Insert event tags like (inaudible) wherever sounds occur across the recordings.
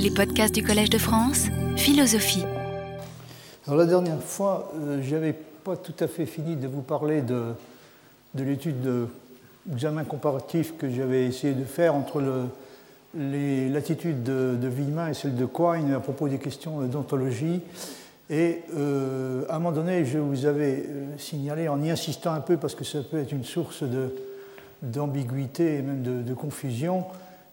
Les podcasts du Collège de France, philosophie. La dernière fois, euh, je n'avais pas tout à fait fini de vous parler de, de l'étude d'examen comparatif que j'avais essayé de faire entre l'attitude de, de Villemin et celle de Quine à propos des questions d'ontologie. Et euh, à un moment donné, je vous avais euh, signalé, en y insistant un peu, parce que ça peut être une source d'ambiguïté et même de, confusion,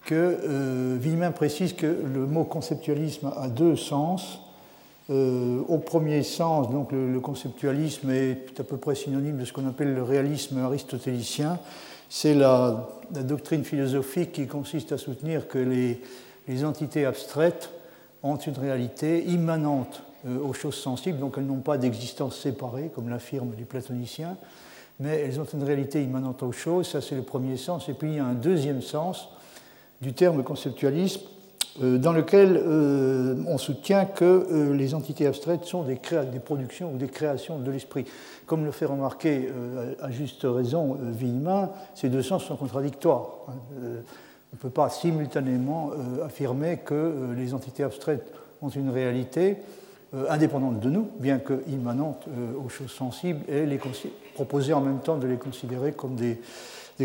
que euh, précise que le mot conceptualisme a deux sens. Euh, au premier sens, donc le, conceptualisme est à peu près synonyme de ce qu'on appelle le réalisme aristotélicien. C'est la, doctrine philosophique qui consiste à soutenir que les, les entités abstraites ont une réalité immanente euh, aux choses sensibles, donc elles n'ont pas d'existence séparée, comme l'affirment les platoniciens, mais elles ont une réalité immanente aux choses, ça c'est le premier sens. Et puis il y a un deuxième sens du terme conceptualisme, euh, dans lequel euh, on soutient que les entités abstraites sont des, des, productions ou des créations de l'esprit. Comme le fait remarquer à juste raison Villemin, ces deux sens sont contradictoires. Hein. On ne peut pas simultanément affirmer que les entités abstraites ont une réalité euh, indépendante de nous, bien que immanente euh, aux choses sensibles, et les proposer en même temps de les considérer comme des,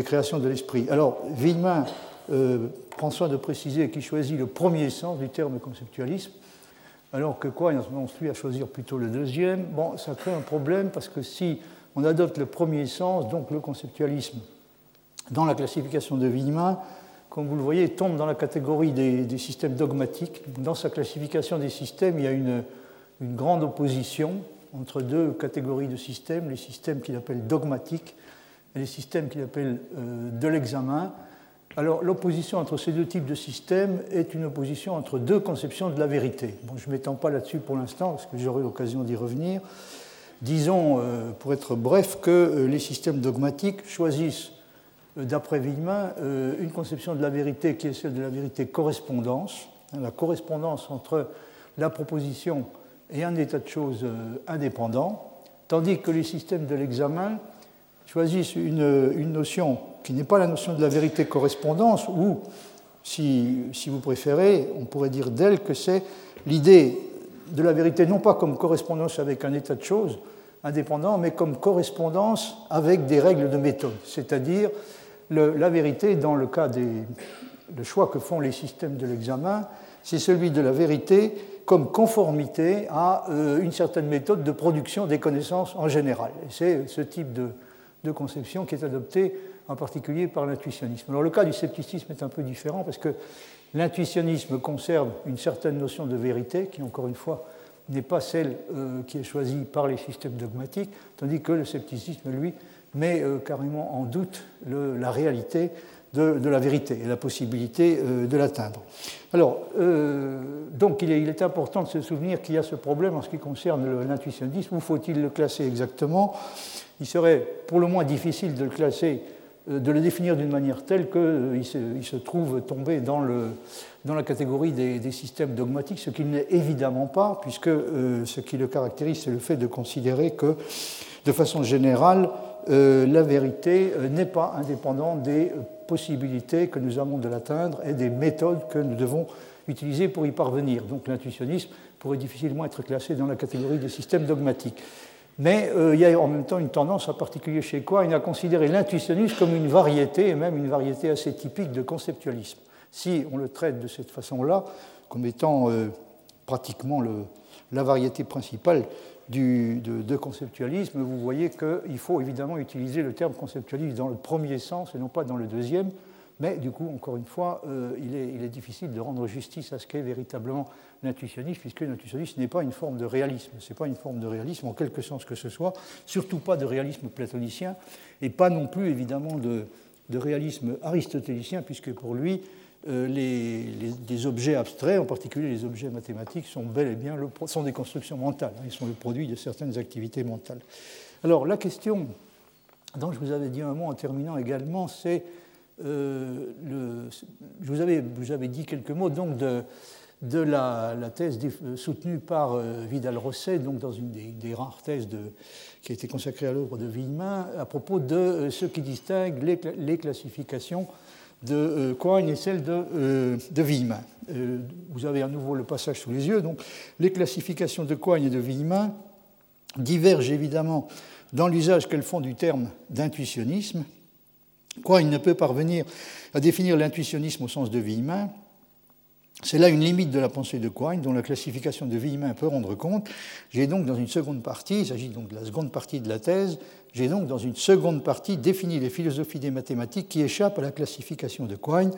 créations de l'esprit. Alors, Villemin euh, prend soin de préciser qu'il choisit le premier sens du terme conceptualisme, alors que quoi, on suit à choisir plutôt le deuxième. Bon, ça crée un problème parce que si on adopte le premier sens, donc le conceptualisme, dans la classification de Villemin, comme vous le voyez, tombe dans la catégorie des, systèmes dogmatiques. Dans sa classification des systèmes, il y a une, une grande opposition entre deux catégories de systèmes, les systèmes qu'il appelle dogmatiques et les systèmes qu'il appelle euh, de l'examen. Alors l'opposition entre ces deux types de systèmes est une opposition entre deux conceptions de la vérité. Je ne m'étends pas là-dessus pour l'instant parce que j'aurai l'occasion d'y revenir. Disons, euh, pour être bref, que euh, les systèmes dogmatiques choisissent, d'après Villemin, une conception de la vérité qui est celle de la vérité correspondance, hein, la correspondance entre la proposition et un état de choses euh, indépendant, tandis que les systèmes de l'examen choisissent une, notion qui n'est pas la notion de la vérité correspondance, ou, si, vous préférez, on pourrait dire d'elle que c'est l'idée de la vérité non pas comme correspondance avec un état de choses indépendant, mais comme correspondance avec des règles de méthode, c'est-à-dire la vérité dans le cas des le choix que font les systèmes de l'examen, c'est celui de la vérité comme conformité à euh, une certaine méthode de production des connaissances en général. C'est ce type de, conception qui est adopté en particulier par l'intuitionnisme. Alors le cas du scepticisme est un peu différent parce que l'intuitionnisme conserve une certaine notion de vérité qui, encore une fois, n'est pas celle euh, qui est choisie par les systèmes dogmatiques, tandis que le scepticisme, lui, met euh, carrément en doute la réalité de, la vérité et la possibilité euh, de l'atteindre. Alors, donc il est, important de se souvenir qu'il y a ce problème en ce qui concerne l'intuitionnisme. Où faut-il le classer exactement? Il serait pour le moins difficile de le classer, de le définir d'une manière telle qu'il se, il se, trouve tombé dans, la catégorie des, des, systèmes dogmatiques, ce qu'il n'est évidemment pas, puisque ce qui le caractérise, c'est le fait de considérer que, de façon générale, la vérité n'est pas indépendante des possibilités que nous avons de l'atteindre et des méthodes que nous devons utiliser pour y parvenir. Donc l'intuitionnisme pourrait difficilement être classé dans la catégorie des systèmes dogmatiques. Mais euh, il y a en même temps une tendance, en particulier chez il à considérer l'intuitionnisme comme une variété, et même une variété assez typique de conceptualisme. Si on le traite de cette façon-là, comme étant euh, pratiquement la variété principale du, de, conceptualisme, vous voyez qu'il faut évidemment utiliser le terme conceptualisme dans le premier sens et non pas dans le deuxième. Mais du coup, encore une fois, euh, il, est, il, est, difficile de rendre justice à ce qu'est véritablement l'intuitionnisme, puisque l'intuitionnisme n'est pas une forme de réalisme. Ce n'est pas une forme de réalisme en quelque sens que ce soit, surtout pas de réalisme platonicien, et pas non plus évidemment de, de réalisme aristotélicien, puisque pour lui, euh, les, objets abstraits, en particulier les objets mathématiques, sont bel et bien sont des constructions mentales. Hein, ils sont le produit de certaines activités mentales. Alors la question dont je vous avais dit un mot en terminant également, c'est euh, je vous avais, dit quelques mots donc de, la, thèse soutenue par euh, Vidal-Rosset, donc dans une des, rares thèses qui a été consacrée à l'œuvre de Villemin, à propos de ce qui distingue les, classifications de Quine et celle de, de Villemin. vous avez à nouveau le passage sous les yeux. Donc, les classifications de Quine et de Villemin divergent évidemment dans l'usage qu'elles font du terme d'intuitionnisme. Quine ne peut parvenir à définir l'intuitionnisme au sens de Villemin, c'est là une limite de la pensée de Quine dont la classification de Villemin peut rendre compte. J'ai donc dans une seconde partie, il s'agit donc de la seconde partie de la thèse, j'ai donc dans une seconde partie défini les philosophies des mathématiques qui échappent à la classification de Quine,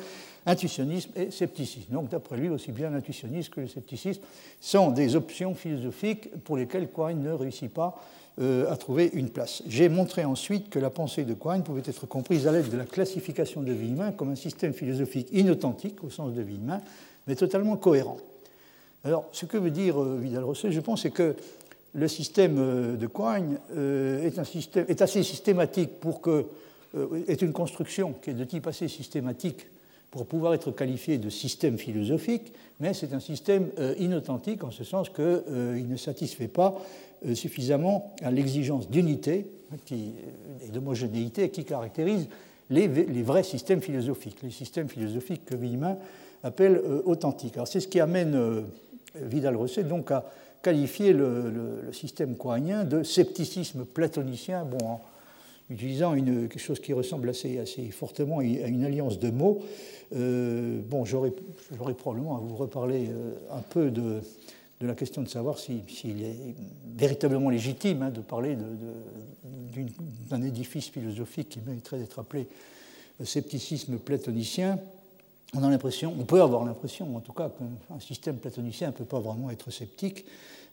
intuitionnisme et scepticisme. Donc d'après lui, aussi bien l'intuitionnisme que le scepticisme sont des options philosophiques pour lesquelles Quine ne réussit pas euh, à trouver une place. J'ai montré ensuite que la pensée de Quine pouvait être comprise à l'aide de la classification de Villemin comme un système philosophique inauthentique au sens de Villemin, mais totalement cohérent. Alors, ce que veut dire euh, Vidal-Rosset, je pense, c'est que le système euh, de Quine euh, est, un système, est assez systématique pour que est une construction qui est de type assez systématique pour pouvoir être qualifié de système philosophique, mais c'est un système inauthentique en ce sens qu'il ne satisfait pas suffisamment à l'exigence d'unité et d'homogénéité qui caractérise les, vrais systèmes philosophiques, les systèmes philosophiques que Villemin appelle euh, authentique. Alors c'est ce qui amène euh, Vidal-Rosset donc à qualifier le, système coinien de scepticisme platonicien, bon, en utilisant une, quelque chose qui ressemble assez, assez, fortement à une alliance de mots. Euh, bon, j'aurais probablement à vous reparler un peu de, de la question de savoir s'il est véritablement légitime hein, de parler d'un édifice philosophique qui mériterait d'être appelé scepticisme platonicien on a l'impression, on peut avoir l'impression en tout cas qu'un système platonicien ne peut pas vraiment être sceptique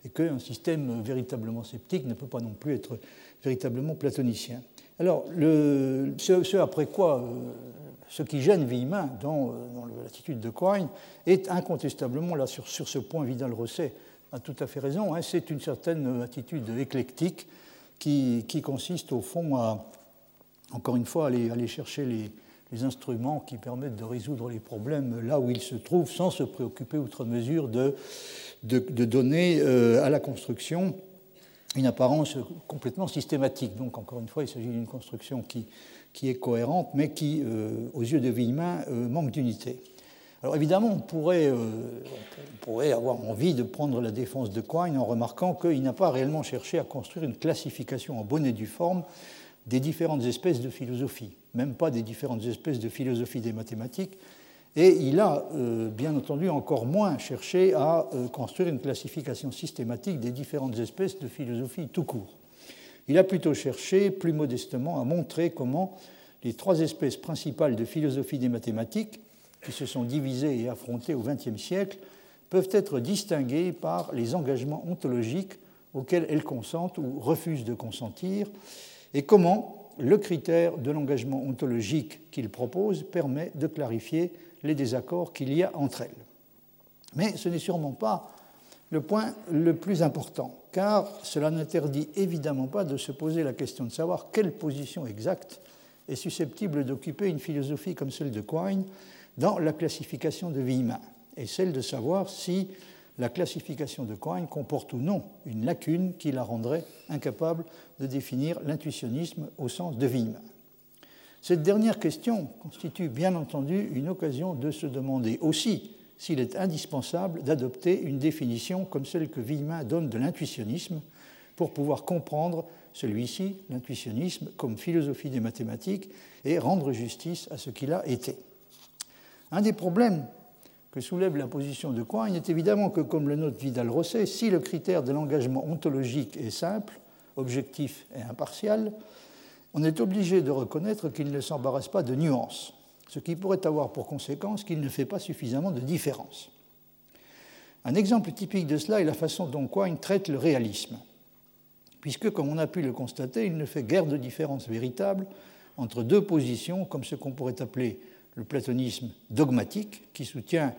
et qu'un système véritablement sceptique ne peut pas non plus être véritablement platonicien. Alors, le, ce, après quoi, euh, ce qui gêne Villemin dans, dans l'attitude de Quine est incontestablement, là sur, ce point, Vidal-Rosset a tout à fait raison, hein, c'est une certaine attitude éclectique qui, consiste au fond à, encore une fois, aller, chercher les, instruments qui permettent de résoudre les problèmes là où ils se trouvent sans se préoccuper outre mesure de, de, donner euh, à la construction une apparence complètement systématique. Donc encore une fois, il s'agit d'une construction qui, est cohérente, mais qui, euh, aux yeux de Villemin, euh, manque d'unité. Alors évidemment, on pourrait, on pourrait, avoir envie de prendre la défense de Quine en remarquant qu'il n'a pas réellement cherché à construire une classification en bonne et due forme des différentes espèces de philosophie même pas des différentes espèces de philosophie des mathématiques. Et il a, euh, bien entendu, encore moins cherché à euh, construire une classification systématique des différentes espèces de philosophie tout court. Il a plutôt cherché, plus modestement, à montrer comment les trois espèces principales de philosophie des mathématiques, qui se sont divisées et affrontées au XXe siècle, peuvent être distinguées par les engagements ontologiques auxquels elles consentent ou refusent de consentir, et comment le critère de l'engagement ontologique qu'il propose permet de clarifier les désaccords qu'il y a entre elles. Mais ce n'est sûrement pas le point le plus important, car cela n'interdit évidemment pas de se poser la question de savoir quelle position exacte est susceptible d'occuper une philosophie comme celle de Quine dans la classification de Villemin, et celle de savoir si la classification de Quine comporte ou non une lacune qui la rendrait incapable de définir l'intuitionnisme au sens de Villemin. Cette dernière question constitue bien entendu une occasion de se demander aussi s'il est indispensable d'adopter une définition comme celle que Villemin donne de l'intuitionnisme pour pouvoir comprendre celui-ci, l'intuitionnisme, comme philosophie des mathématiques et rendre justice à ce qu'il a été. Un des problèmes que soulève la position de Quine est évidemment que, comme le note Vidal-Rosset, si le critère de l'engagement ontologique est simple, objectif et impartial, on est obligé de reconnaître qu'il ne s'embarrasse pas de nuances, ce qui pourrait avoir pour conséquence qu'il ne fait pas suffisamment de différence. Un exemple typique de cela est la façon dont Quine traite le réalisme, puisque, comme on a pu le constater, il ne fait guère de différence véritable entre deux positions, comme ce qu'on pourrait appeler le platonisme dogmatique, qui soutient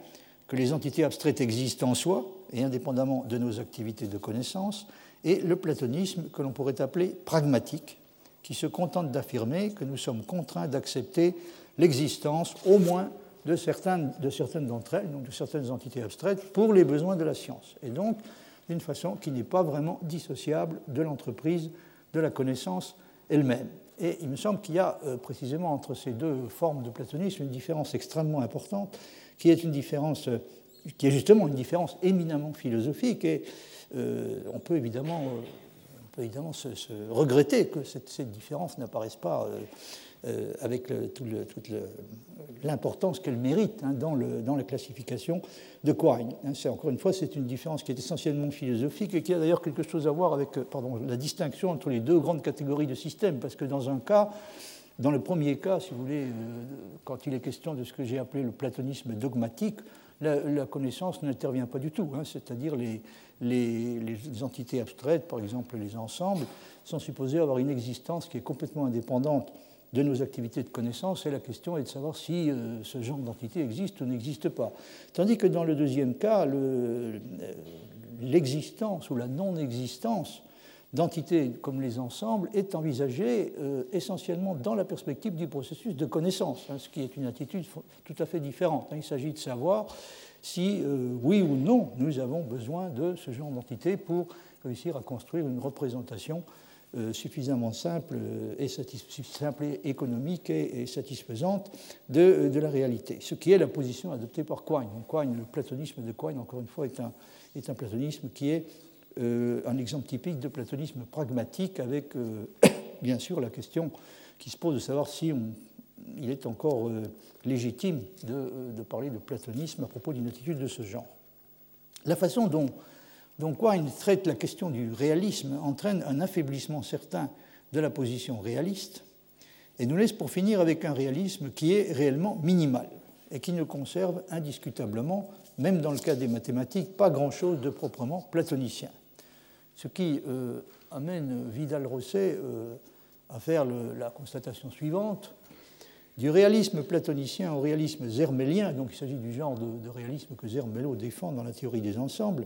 que les entités abstraites existent en soi et indépendamment de nos activités de connaissance, et le platonisme que l'on pourrait appeler pragmatique, qui se contente d'affirmer que nous sommes contraints d'accepter l'existence au moins de certaines, de certaines d'entre elles, donc de certaines entités abstraites, pour les besoins de la science, et donc d'une façon qui n'est pas vraiment dissociable de l'entreprise de la connaissance elle-même. Et il me semble qu'il y a précisément entre ces deux formes de platonisme une différence extrêmement importante, qui est une différence, qui est justement une différence éminemment philosophique. Et on peut évidemment peut évidemment se, regretter que cette, différence n'apparaisse pas euh, avec toute l'importance qu'elle mérite hein, dans, la classification de Quine. Hein, encore une fois, c'est une différence qui est essentiellement philosophique et qui a d'ailleurs quelque chose à voir avec euh, la distinction entre les deux grandes catégories de systèmes, parce que dans un cas, dans le premier cas, si vous voulez, euh, quand il est question de ce que j'ai appelé le platonisme dogmatique, la, connaissance n'intervient pas du tout, hein, c'est-à-dire les, les, entités abstraites, par exemple les ensembles, sont supposés avoir une existence qui est complètement indépendante de nos activités de connaissance, et la question est de savoir si euh, ce genre d'entité existe ou n'existe pas. Tandis que dans le deuxième cas, euh, l'existence ou la non-existence d'entités comme les ensembles est envisagée euh, essentiellement dans la perspective du processus de connaissance, hein, ce qui est une attitude tout à fait différente. Hein. Il s'agit de savoir si, oui ou non, nous avons besoin de ce genre d'entité pour réussir à construire une représentation euh, suffisamment simple euh, et, simple et économique et, satisfaisante de, la réalité, ce qui est la position adoptée par Quine. Quine le platonisme de Quine, encore une fois, est un, est un platonisme qui est euh, un exemple typique de platonisme pragmatique avec, (coughs) bien sûr, la question qui se pose de savoir si on, il est encore légitime de, de, parler de platonisme à propos d'une attitude de ce genre. La façon dont donc Quine traite la question du réalisme entraîne un affaiblissement certain de la position réaliste et nous laisse pour finir avec un réalisme qui est réellement minimal et qui ne conserve indiscutablement, même dans le cas des mathématiques, pas grand-chose de proprement platonicien. Ce qui euh, amène Vidal-Rosset euh, à faire la constatation suivante. Du réalisme platonicien au réalisme zermélien, donc il s'agit du genre de, réalisme que Zermelo défend dans la théorie des ensembles,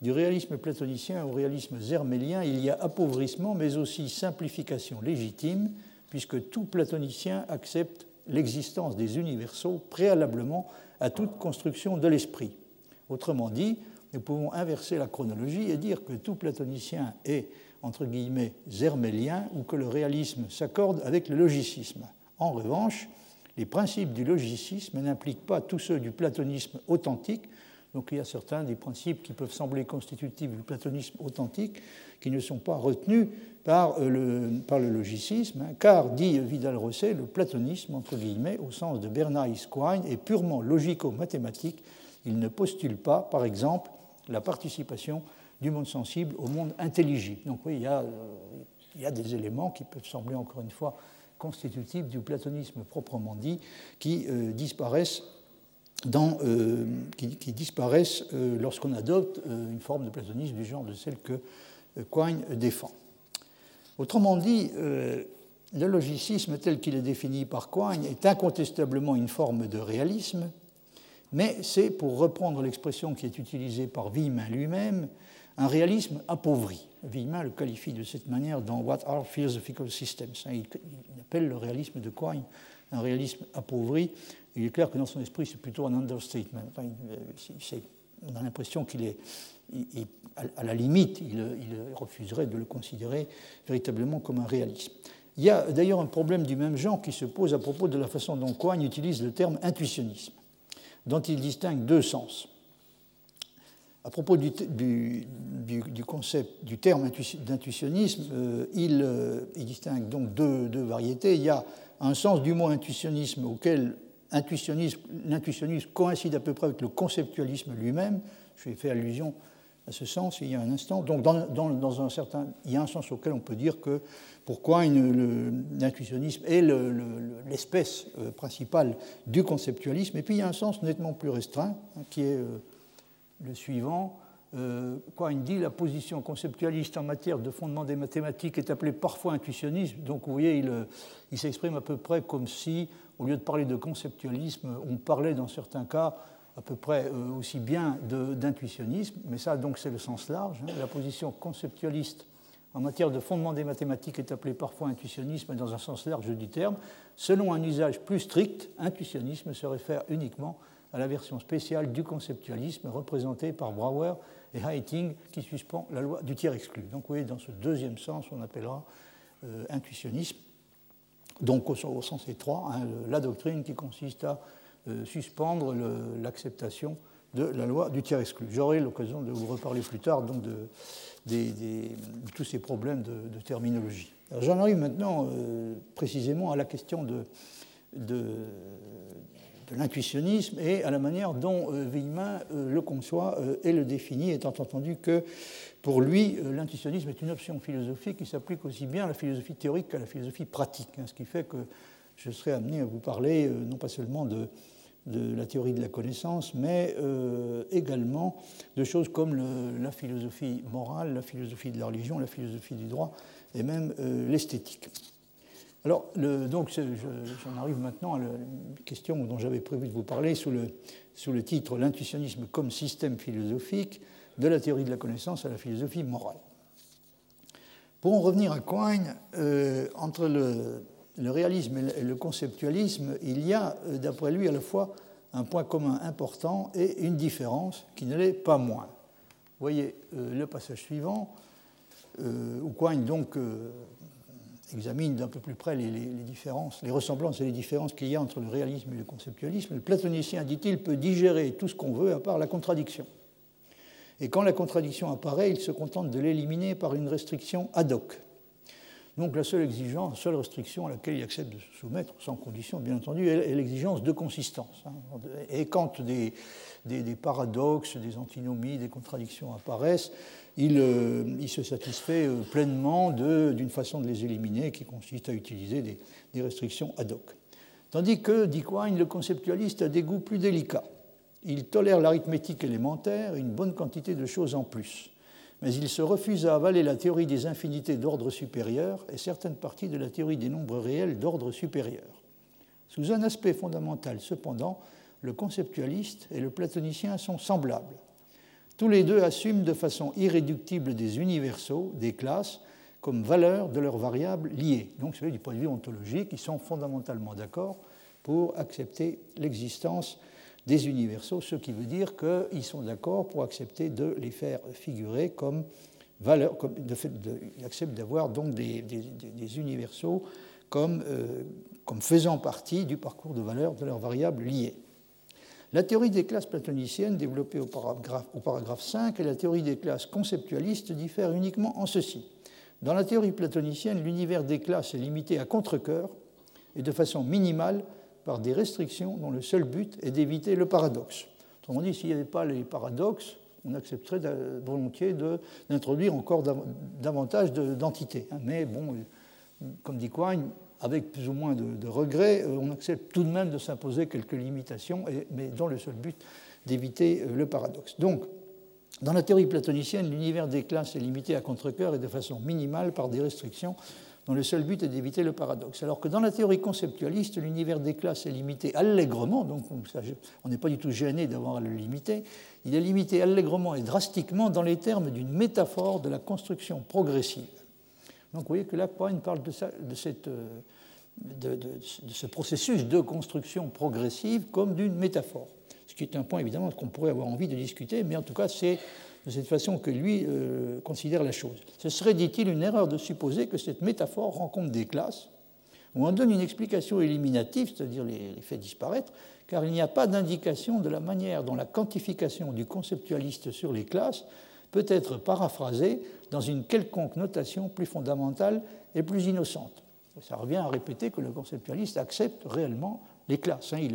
du réalisme platonicien au réalisme zermélien, il y a appauvrissement, mais aussi simplification légitime, puisque tout platonicien accepte l'existence des universaux préalablement à toute construction de l'esprit. Autrement dit, nous pouvons inverser la chronologie et dire que tout platonicien est, entre guillemets, zermélien ou que le réalisme s'accorde avec le logicisme. En revanche, les principes du logicisme n'impliquent pas tous ceux du platonisme authentique, donc il y a certains des principes qui peuvent sembler constitutifs du platonisme authentique qui ne sont pas retenus par euh, le, par le logicisme, hein, car, dit Vidal-Rosset, le platonisme, entre guillemets, au sens de Bernays Quine, est purement logico-mathématique. Il ne postule pas, par exemple, la participation du monde sensible au monde intelligible. Donc oui, il y a, euh, il y a des éléments qui peuvent sembler, encore une fois, constitutifs du platonisme proprement dit, qui euh, disparaissent euh, euh, lorsqu'on adopte une forme de platonisme du genre de celle que Quine défend. Autrement dit, le logicisme tel qu'il est défini par Quine est incontestablement une forme de réalisme, mais c'est, pour reprendre l'expression qui est utilisée par Villemin lui-même, un réalisme appauvri. Villemin le qualifie de cette manière dans What are Philosophical Systems il, appelle le réalisme de Quine un réalisme appauvri, il est clair que dans son esprit, c'est plutôt un understatement. on a l'impression qu'il est, à la limite, il, refuserait de le considérer véritablement comme un réalisme. Il y a d'ailleurs un problème du même genre qui se pose à propos de la façon dont Coigne utilise le terme intuitionnisme, dont il distingue deux sens. À propos du, concept, du terme d'intuitionnisme, euh, euh, il, distingue donc deux, variétés. Il y a un sens du mot intuitionnisme auquel l'intuitionnisme coïncide à peu près avec le conceptualisme lui-même. Je fait allusion à ce sens il y a un instant. Donc, dans, un certain, il y a un sens auquel on peut dire que pourquoi l'intuitionnisme est l'espèce euh, principale du conceptualisme. Et puis il y a un sens nettement plus restreint, hein, qui est le suivant. Euh, Quine dit la position conceptualiste en matière de fondement des mathématiques est appelée parfois intuitionnisme. Donc vous voyez, il, il s'exprime à peu près comme si au lieu de parler de conceptualisme, on parlait dans certains cas à peu près euh, aussi bien d'intuitionnisme, mais ça donc c'est le sens large. Hein. La position conceptualiste en matière de fondement des mathématiques est appelée parfois intuitionnisme dans un sens large du terme. Selon un usage plus strict, intuitionnisme se réfère uniquement la version spéciale du conceptualisme représentée par Brouwer et Heiting qui suspend la loi du tiers exclu. Donc vous voyez, dans ce deuxième sens, on appellera euh, intuitionnisme donc au, sens étroit, hein, la doctrine qui consiste à suspendre l'acceptation de la loi du tiers exclu. J'aurai l'occasion de vous reparler plus tard donc, de, tous ces problèmes de, terminologie. J'en arrive maintenant précisément à la question de, l'intuitionnisme et à la manière dont euh, Villemin euh, le conçoit euh, et le définit, étant entendu que pour lui, l'intuitionnisme est une option philosophique qui s'applique aussi bien à la philosophie théorique qu'à la philosophie pratique, hein, ce qui fait que je serai amené à vous parler non pas seulement de, de la théorie de la connaissance, mais également de choses comme la philosophie morale, la philosophie de la religion, la philosophie du droit et même l'esthétique. Alors, donc, j'en arrive maintenant à la question dont j'avais prévu de vous parler sous le, sous le titre L'intuitionnisme comme système philosophique, de la théorie de la connaissance à la philosophie morale. Pour en revenir à Quine, euh, entre le, le, réalisme et le conceptualisme, il y a, euh, d'après lui, à la fois un point commun important et une différence qui ne l'est pas moins. Vous voyez euh, le passage suivant, où Quine donc examine d'un peu plus près les, différences, les ressemblances et les différences qu'il y a entre le réalisme et le conceptualisme, le platonicien, dit-il, peut digérer tout ce qu'on veut à part la contradiction. Et quand la contradiction apparaît, il se contente de l'éliminer par une restriction ad hoc. Donc la seule exigence, seule restriction à laquelle il accepte de se soumettre, sans condition bien entendu, est l'exigence de consistance. Hein. Et quand des, paradoxes, des antinomies, des contradictions apparaissent, il, euh, il se satisfait euh, pleinement d'une façon de les éliminer qui consiste à utiliser des, des restrictions ad hoc. Tandis que, dit Quine, le conceptualiste a des goûts plus délicats. Il tolère l'arithmétique élémentaire et une bonne quantité de choses en plus. Mais il se refuse à avaler la théorie des infinités d'ordre supérieur et certaines parties de la théorie des nombres réels d'ordre supérieur. Sous un aspect fondamental, cependant, le conceptualiste et le platonicien sont semblables. Tous les deux assument de façon irréductible des universaux, des classes, comme valeur de leurs variables liées. Donc, c'est du point de vue ontologique, ils sont fondamentalement d'accord pour accepter l'existence des universaux, ce qui veut dire qu'ils sont d'accord pour accepter de les faire figurer comme valeur, comme, ils acceptent d'avoir donc des, universaux comme, euh, comme faisant partie du parcours de valeur de leurs variables liées. La théorie des classes platoniciennes, développée au paragraphe, au paragraphe 5, et la théorie des classes conceptualistes diffèrent uniquement en ceci. Dans la théorie platonicienne, l'univers des classes est limité à contre-coeur et de façon minimale par des restrictions dont le seul but est d'éviter le paradoxe. Autrement dit, s'il n'y avait pas les paradoxes, on accepterait volontiers d'introduire encore davantage d'entités. Hein. Mais bon, comme dit Quine, avec plus ou moins de, regrets, euh, on accepte tout de même de s'imposer quelques limitations, mais dans le seul but d'éviter euh, le paradoxe. Donc, dans la théorie platonicienne, l'univers des classes est limité à contre-cœur et de façon minimale par des restrictions dont le seul but est d'éviter le paradoxe. Alors que dans la théorie conceptualiste, l'univers des classes est limité allègrement, donc on n'est pas du tout gêné d'avoir à le limiter, il est limité allègrement et drastiquement dans les termes d'une métaphore de la construction progressive. Donc vous voyez que là, Poine parle de, cette, euh, de, ce processus de construction progressive comme d'une métaphore, ce qui est un point évidemment qu'on pourrait avoir envie de discuter, mais en tout cas c'est de cette façon que lui euh, considère la chose. Ce serait, dit-il, une erreur de supposer que cette métaphore rencontre des classes où on donne une explication éliminative, c'est-à-dire les, les, disparaître, car il n'y a pas d'indication de la manière dont la quantification du conceptualiste sur les classes peut être paraphrasée dans une quelconque notation plus fondamentale et plus innocente. Ça revient à répéter que le conceptualiste accepte réellement les classes. Hein.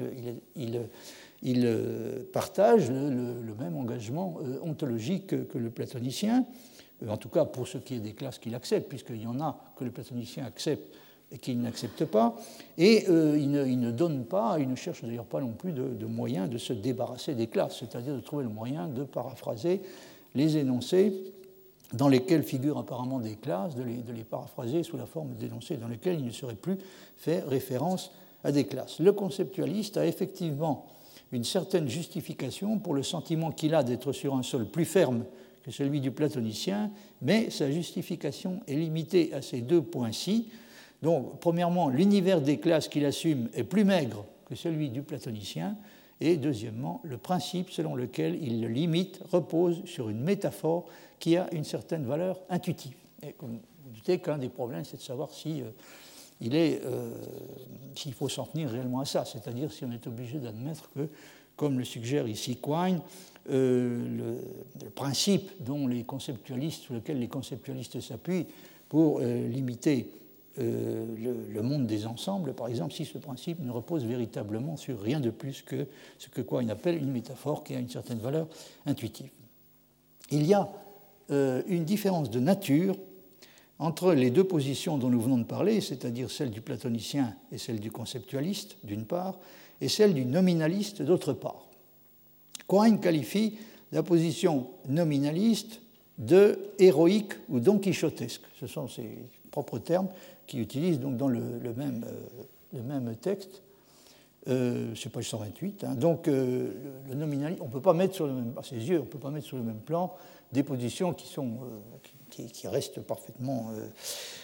Il, euh, partage le, même engagement euh, ontologique que le platonicien, euh, en tout cas pour ce qui est des classes qu'il accepte, puisqu'il y en a que le platonicien accepte et qu'il n'accepte pas, et il, ne, donne pas, il ne cherche d'ailleurs pas non plus de, moyens de se débarrasser des classes, c'est-à-dire de trouver le moyen de paraphraser les énoncés dans lesquels figurent apparemment des classes, de les, paraphraser sous la forme d'énoncés dans lesquels il ne serait plus fait référence à des classes. Le conceptualiste a effectivement une certaine justification pour le sentiment qu'il a d'être sur un sol plus ferme que celui du platonicien, mais sa justification est limitée à ces deux points-ci. Donc, premièrement, l'univers des classes qu'il assume est plus maigre que celui du platonicien, et deuxièmement, le principe selon lequel il le limite repose sur une métaphore qui a une certaine valeur intuitive. Et comme vous doutez qu'un des problèmes, c'est de savoir euh, est, s'il faut s'en tenir réellement à ça, c'est-à-dire si on est obligé d'admettre que, comme le suggère ici Quine, le, principe dont les sur lequel les conceptualistes s'appuient pour limiter euh, le, monde des ensembles, par exemple, si ce principe ne repose véritablement sur rien de plus que ce que Quine appelle une métaphore qui a une certaine valeur intuitive. Il y a euh, une différence de nature entre les deux positions dont nous venons de parler, c'est-à-dire celle du platonicien et celle du conceptualiste, d'une part, et celle du nominaliste, d'autre part. Quine qualifie la position nominaliste de héroïque ou donquichotesque. Ce sont ses propres termes qui utilise donc dans le, même, euh, le même, texte. Euh, c'est page 128. Hein. Donc, euh, le nominalisme, on ne peut pas mettre sur le même, à ses yeux, on peut pas mettre sur le même plan des positions qui, sont, qui, restent parfaitement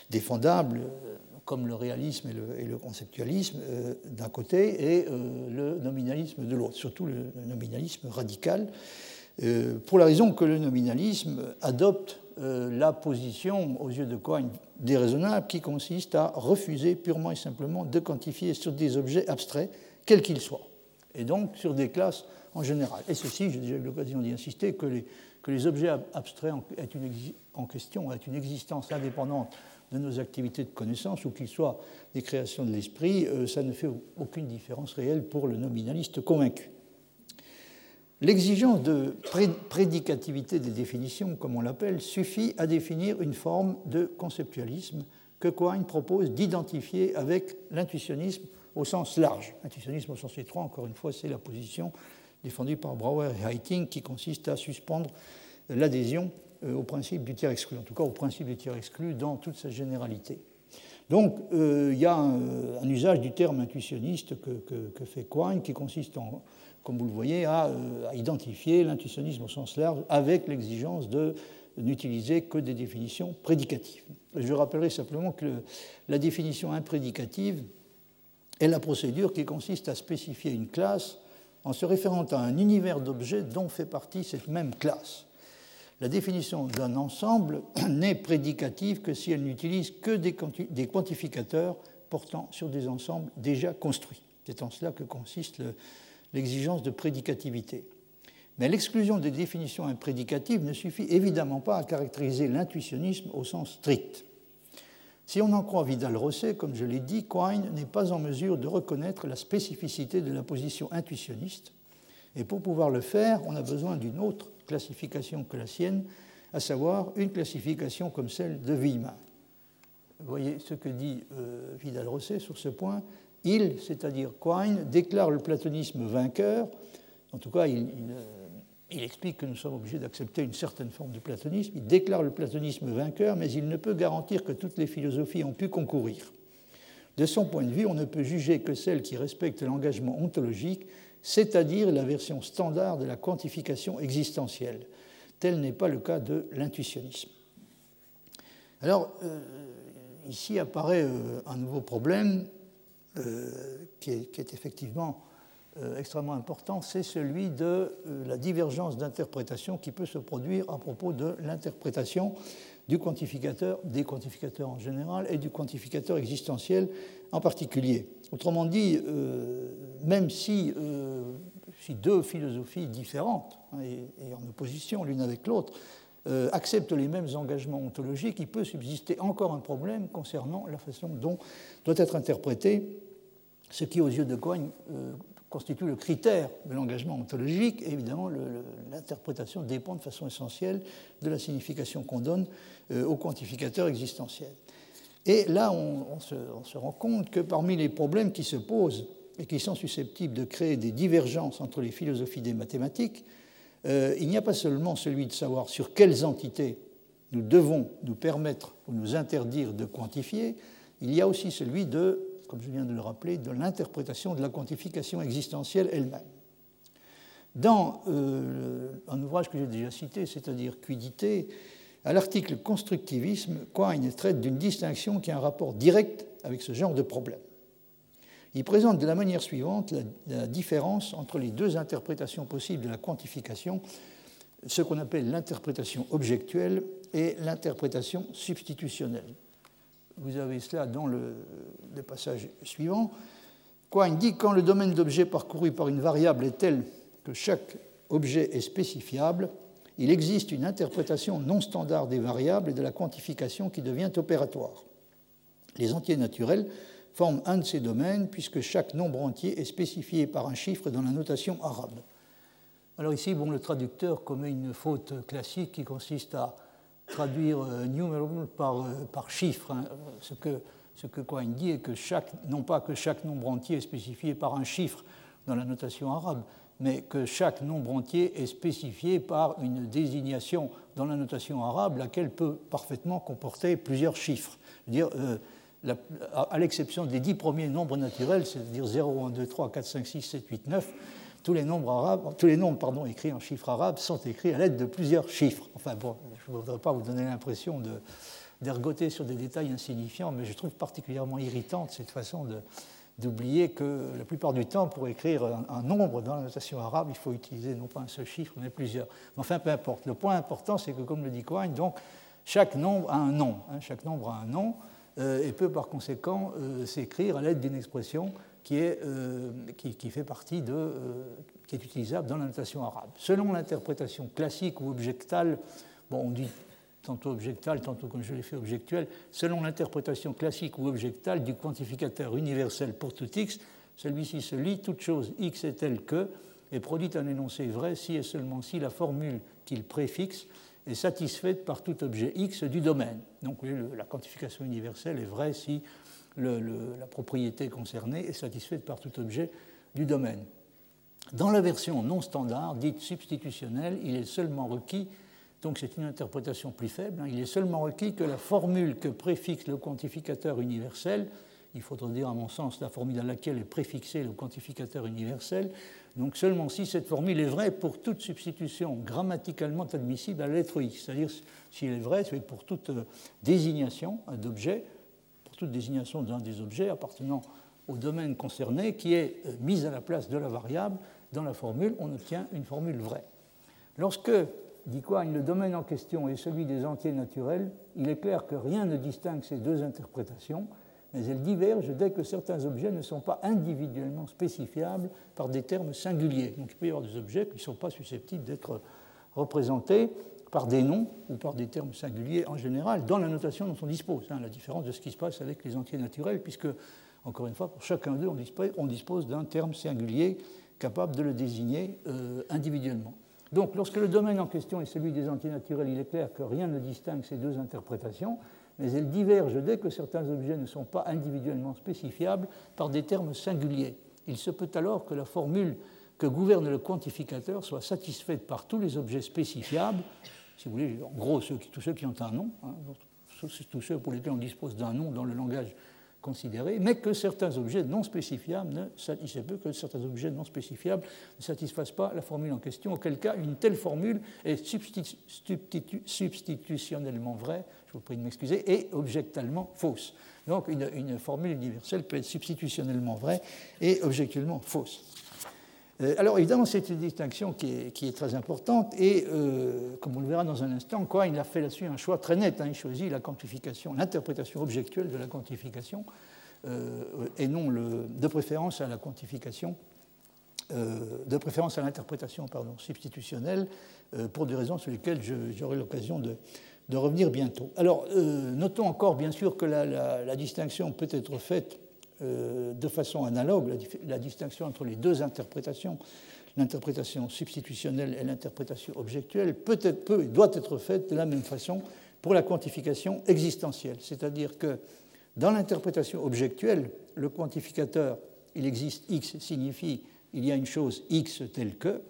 défendables, comme le réalisme et le, conceptualisme d'un côté, et le nominalisme de l'autre, surtout le, nominalisme radical, pour la raison que le nominalisme adopte la position, aux yeux de Cohen, déraisonnable qui consiste à refuser purement et simplement de quantifier sur des objets abstraits, quels qu'ils soient, et donc sur des classes en général. Et ceci, j'ai déjà eu l'occasion d'y insister, que les, que les objets abstraits en question aient une existence indépendante de nos activités de connaissance ou qu'ils soient des créations de l'esprit, euh, ça ne fait aucune différence réelle pour le nominaliste convaincu. L'exigence de prédicativité des définitions, comme on l'appelle, suffit à définir une forme de conceptualisme que Quine propose d'identifier avec l'intuitionnisme au sens large. L'intuitionnisme au sens étroit, encore une fois, c'est la position défendue par Brouwer et Heiting qui consiste à suspendre l'adhésion euh, au principe du tiers exclu, en tout cas au principe du tiers exclu dans toute sa généralité. Donc euh, il y a un, usage du terme intuitionniste que, que fait Quine qui consiste en, comme vous le voyez, euh, à, identifier l'intuitionnisme au sens large avec l'exigence de n'utiliser que des définitions prédicatives. Je rappellerai simplement que la définition imprédicative est la procédure qui consiste à spécifier une classe en se référant à un univers d'objets dont fait partie cette même classe. La définition d'un ensemble (clears throat) n'est prédicative que si elle n'utilise que des quantificateurs portant sur des ensembles déjà construits. C'est en cela que consiste le, l'exigence de prédicativité. Mais l'exclusion des définitions imprédicatives ne suffit évidemment pas à caractériser l'intuitionnisme au sens strict. Si on en croit Vidal-Rosset, comme je l'ai dit, Quine n'est pas en mesure de reconnaître la spécificité de la position intuitionniste, et pour pouvoir le faire, on a besoin d'une autre classification que la sienne, à savoir une classification comme celle de Villemin. Vous voyez ce que dit euh, Vidal-Rosset sur ce point il, c'est-à-dire Quine, déclare le platonisme vainqueur. En tout cas, il, explique que nous sommes obligés d'accepter une certaine forme de platonisme. Il déclare le platonisme vainqueur, mais il ne peut garantir que toutes les philosophies ont pu concourir. De son point de vue, on ne peut juger que celle qui respecte l'engagement ontologique, c'est-à-dire la version standard de la quantification existentielle. Tel n'est pas le cas de l'intuitionnisme. Alors, euh, ici apparaît euh, un nouveau problème euh, qui est, effectivement euh, extrêmement important, c'est celui de euh, la divergence d'interprétation qui peut se produire à propos de l'interprétation du quantificateur, des quantificateurs en général, et du quantificateur existentiel en particulier. Autrement dit, même si, deux philosophies différentes hein, et, en opposition l'une avec l'autre acceptent les mêmes engagements ontologiques, il peut subsister encore un problème concernant la façon dont doit être interprété ce qui, aux yeux de Cogne, euh, constitue le critère de l'engagement ontologique. Évidemment, l'interprétation dépend de façon essentielle de la signification qu'on donne euh, au quantificateur existentiel. Et là, on, se, rend compte que parmi les problèmes qui se posent et qui sont susceptibles de créer des divergences entre les philosophies des mathématiques, euh, il n'y a pas seulement celui de savoir sur quelles entités nous devons nous permettre ou nous interdire de quantifier, il y a aussi celui de comme je viens de le rappeler, de l'interprétation de la quantification existentielle elle-même. Dans euh, un ouvrage que j'ai déjà cité, c'est-à-dire Quidité, à l'article Constructivisme, Quine traite d'une distinction qui a un rapport direct avec ce genre de problème. Il présente de la manière suivante la, différence entre les deux interprétations possibles de la quantification, ce qu'on appelle l'interprétation objectuelle et l'interprétation substitutionnelle vous avez cela dans le, le passage suivant. Quine dit quand le domaine d'objet parcouru par une variable est tel que chaque objet est spécifiable, il existe une interprétation non standard des variables et de la quantification qui devient opératoire. Les entiers naturels forment un de ces domaines puisque chaque nombre entier est spécifié par un chiffre dans la notation arabe. Alors ici, bon, le traducteur commet une faute classique qui consiste à traduire euh, numerable par, euh, par chiffre. Hein. Ce que, ce dit est que chaque, non pas que chaque nombre entier est spécifié par un chiffre dans la notation arabe, mais que chaque nombre entier est spécifié par une désignation dans la notation arabe, laquelle peut parfaitement comporter plusieurs chiffres. dire, euh, à l'exception des dix premiers nombres naturels, c'est-à-dire 0, 1, 2, 3, 4, 5, 6, 7, 8, 9, tous les nombres, arabes, tous les nombres pardon, écrits en chiffres arabes sont écrits à l'aide de plusieurs chiffres. Enfin bon, je ne voudrais pas vous donner l'impression d'ergoter sur des détails insignifiants, mais je trouve particulièrement irritante cette façon de, d'oublier que la plupart du temps, pour écrire un, nombre dans la notation arabe, il faut utiliser non pas un seul chiffre, mais plusieurs. Enfin, peu importe. Le point important, c'est que, comme le dit Quine, chaque nombre a un nom. Hein, chaque nombre a un nom et peut par conséquent euh, s'écrire à l'aide d'une expression qui, est, euh, fait partie de, qui est utilisable dans la notation arabe. Selon l'interprétation classique ou objectale, bon, on dit tantôt objectal, tantôt comme je l'ai fait objectuel, selon l'interprétation classique ou objectale du quantificateur universel pour tout x, celui-ci se lit toute chose x est telle que et produit un énoncé vrai si et seulement si la formule qu'il préfixe est satisfaite par tout objet x du domaine. Donc la quantification universelle est vraie si la propriété concernée est satisfaite par tout objet du domaine. Dans la version non standard, dite substitutionnelle, il est seulement requis donc c'est une interprétation plus faible. Hein. Il est seulement requis que la formule que préfixe le quantificateur universel, il faudrait dire à mon sens la formule dans laquelle est préfixé le quantificateur universel, donc seulement si cette formule est vraie pour toute substitution grammaticalement admissible à la lettre x, c'est-à-dire si elle est vraie, c'est pour toute euh, désignation d'objet, pour toute désignation d'un des objets appartenant au domaine concerné qui est euh, mise à la place de la variable dans la formule, on obtient une formule vraie. Lorsque dit quoi Le domaine en question est celui des entiers naturels. Il est clair que rien ne distingue ces deux interprétations, mais elles divergent dès que certains objets ne sont pas individuellement spécifiables par des termes singuliers. Donc il peut y avoir des objets qui ne sont pas susceptibles d'être représentés par des noms ou par des termes singuliers en général dans la notation dont on dispose. Hein, la différence de ce qui se passe avec les entiers naturels, puisque, encore une fois, pour chacun d'eux, on dispose, d'un terme singulier capable de le désigner euh, individuellement. Donc, lorsque le domaine en question est celui des antinaturels, il est clair que rien ne distingue ces deux interprétations, mais elles divergent dès que certains objets ne sont pas individuellement spécifiables par des termes singuliers. Il se peut alors que la formule que gouverne le quantificateur soit satisfaite par tous les objets spécifiables, si vous voulez, en gros tous ceux qui ont un nom, hein, tous ceux pour lesquels on dispose d'un nom dans le langage considérés, mais que certains objets non spécifiables ne, il se peut que certains objets non spécifiables ne satisfassent pas la formule en question, auquel cas une telle formule est substitutionnellement vraie, je vous prie de m'excuser, et objectivement fausse. Donc une, formule universelle peut être substitutionnellement vraie et objectivement fausse. Euh, alors évidemment, c'est une distinction qui est, très importante et, euh, comme on le verra dans un instant, quoi, il a fait là-dessus un choix très net. Hein. il choisit la quantification, l'interprétation objectuelle de la quantification euh, et non le, de préférence à la quantification, de préférence à l'interprétation substitutionnelle pour des raisons sur lesquelles j'aurai l'occasion de, revenir bientôt. Alors, notons encore bien sûr que la distinction peut être faite euh, de façon analogue la, distinction entre les deux interprétations, l'interprétation substitutionnelle et l'interprétation objectuelle, peut, être, peut doit être faite de la même façon pour la quantification existentielle. C'est-à-dire que dans l'interprétation objectuelle, le quantificateur, il existe x signifie il y a une chose x telle que,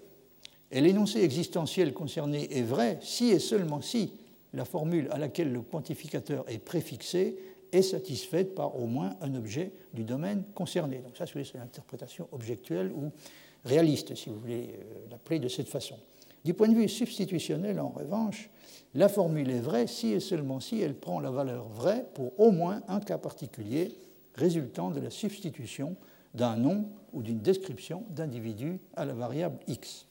et l'énoncé existentiel concerné est vrai si et seulement si la formule à laquelle le quantificateur est préfixé est satisfaite par au moins un objet du domaine concerné. Donc ça, c'est l'interprétation objectuelle ou réaliste, si vous voulez euh, l'appeler de cette façon. Du point de vue substitutionnel, en revanche, la formule est vraie si et seulement si elle prend la valeur vraie pour au moins un cas particulier résultant de la substitution d'un nom ou d'une description d'individu à la variable x.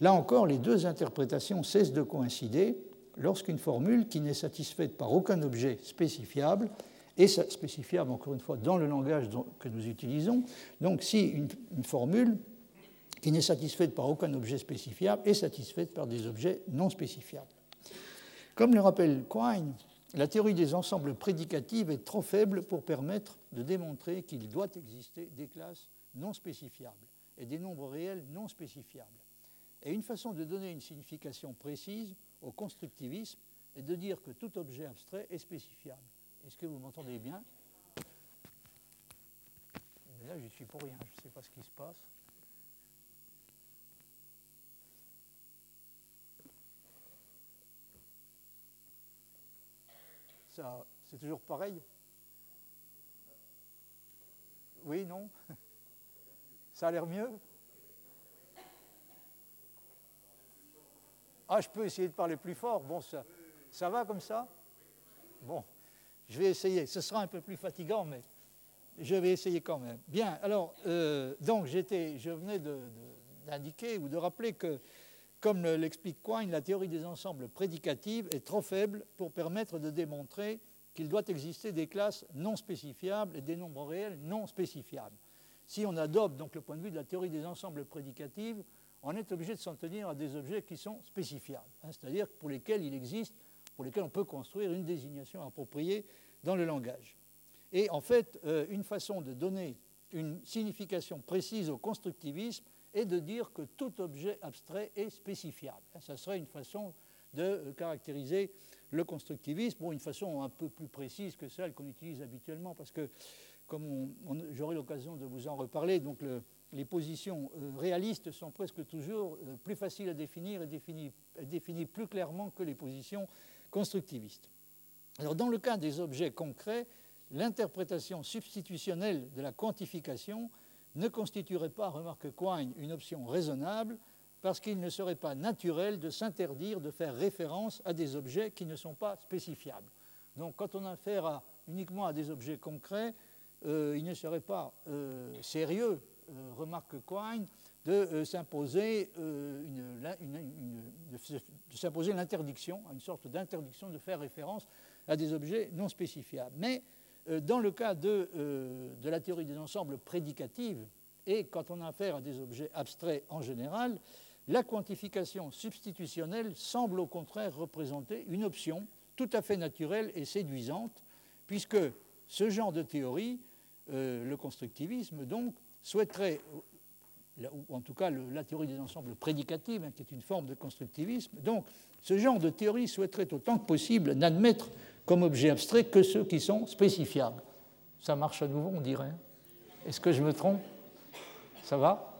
Là encore, les deux interprétations cessent de coïncider lorsqu'une formule qui n'est satisfaite par aucun objet spécifiable et spécifiable, encore une fois, dans le langage que nous utilisons. Donc si une, une formule qui n'est satisfaite par aucun objet spécifiable est satisfaite par des objets non spécifiables. Comme le rappelle Quine, la théorie des ensembles prédicatifs est trop faible pour permettre de démontrer qu'il doit exister des classes non spécifiables et des nombres réels non spécifiables. Et une façon de donner une signification précise au constructivisme est de dire que tout objet abstrait est spécifiable. Est-ce que vous m'entendez bien? Là, je suis pour rien, je ne sais pas ce qui se passe. Ça, c'est toujours pareil? Oui, non? (laughs) Ça a l'air mieux? Ah, je peux essayer de parler plus fort. Bon, ça, va comme ça? Bon, je vais essayer. Ce sera un peu plus fatigant, mais je vais essayer quand même. Bien, alors, euh, donc je venais d'indiquer ou de rappeler que, comme l'explique Quine, la théorie des ensembles prédicatifs est trop faible pour permettre de démontrer qu'il doit exister des classes non spécifiables et des nombres réels non spécifiables. Si on adopte donc le point de vue de la théorie des ensembles prédicatifs, on est obligé de s'en tenir à des objets qui sont spécifiables, hein, c'est-à-dire pour lesquels il existe, pour lesquels on peut construire une désignation appropriée dans le langage. Et en fait, euh, une façon de donner une signification précise au constructivisme est de dire que tout objet abstrait est spécifiable. Ça serait une façon de euh, caractériser le constructivisme, bon, une façon un peu plus précise que celle qu'on utilise habituellement, parce que, comme j'aurai l'occasion de vous en reparler, donc le, les positions euh, réalistes sont presque toujours euh, plus faciles à définir et définies, plus clairement que les positions constructivistes. Alors, dans le cas des objets concrets, l'interprétation substitutionnelle de la quantification ne constituerait pas, remarque Quine, une option raisonnable parce qu'il ne serait pas naturel de s'interdire de faire référence à des objets qui ne sont pas spécifiables. Donc quand on a affaire uniquement à des objets concrets, euh, il ne serait pas sérieux remarque Quine, de euh, s'imposer euh, l'interdiction, une sorte d'interdiction de faire référence à des objets non spécifiables. Mais dans le cas de, de, la théorie des ensembles prédicatifs, et quand on a affaire à des objets abstraits en général, la quantification substitutionnelle semble au contraire représenter une option tout à fait naturelle et séduisante, puisque ce genre de théorie, le constructivisme donc, souhaiterait, ou en tout cas la théorie des ensembles prédicatifs, hein, qui est une forme de constructivisme, donc ce genre de théorie souhaiterait autant que possible n'admettre comme objet abstrait que ceux qui sont spécifiables. Ça marche à nouveau, on dirait. Est-ce que je me trompe? Ça va?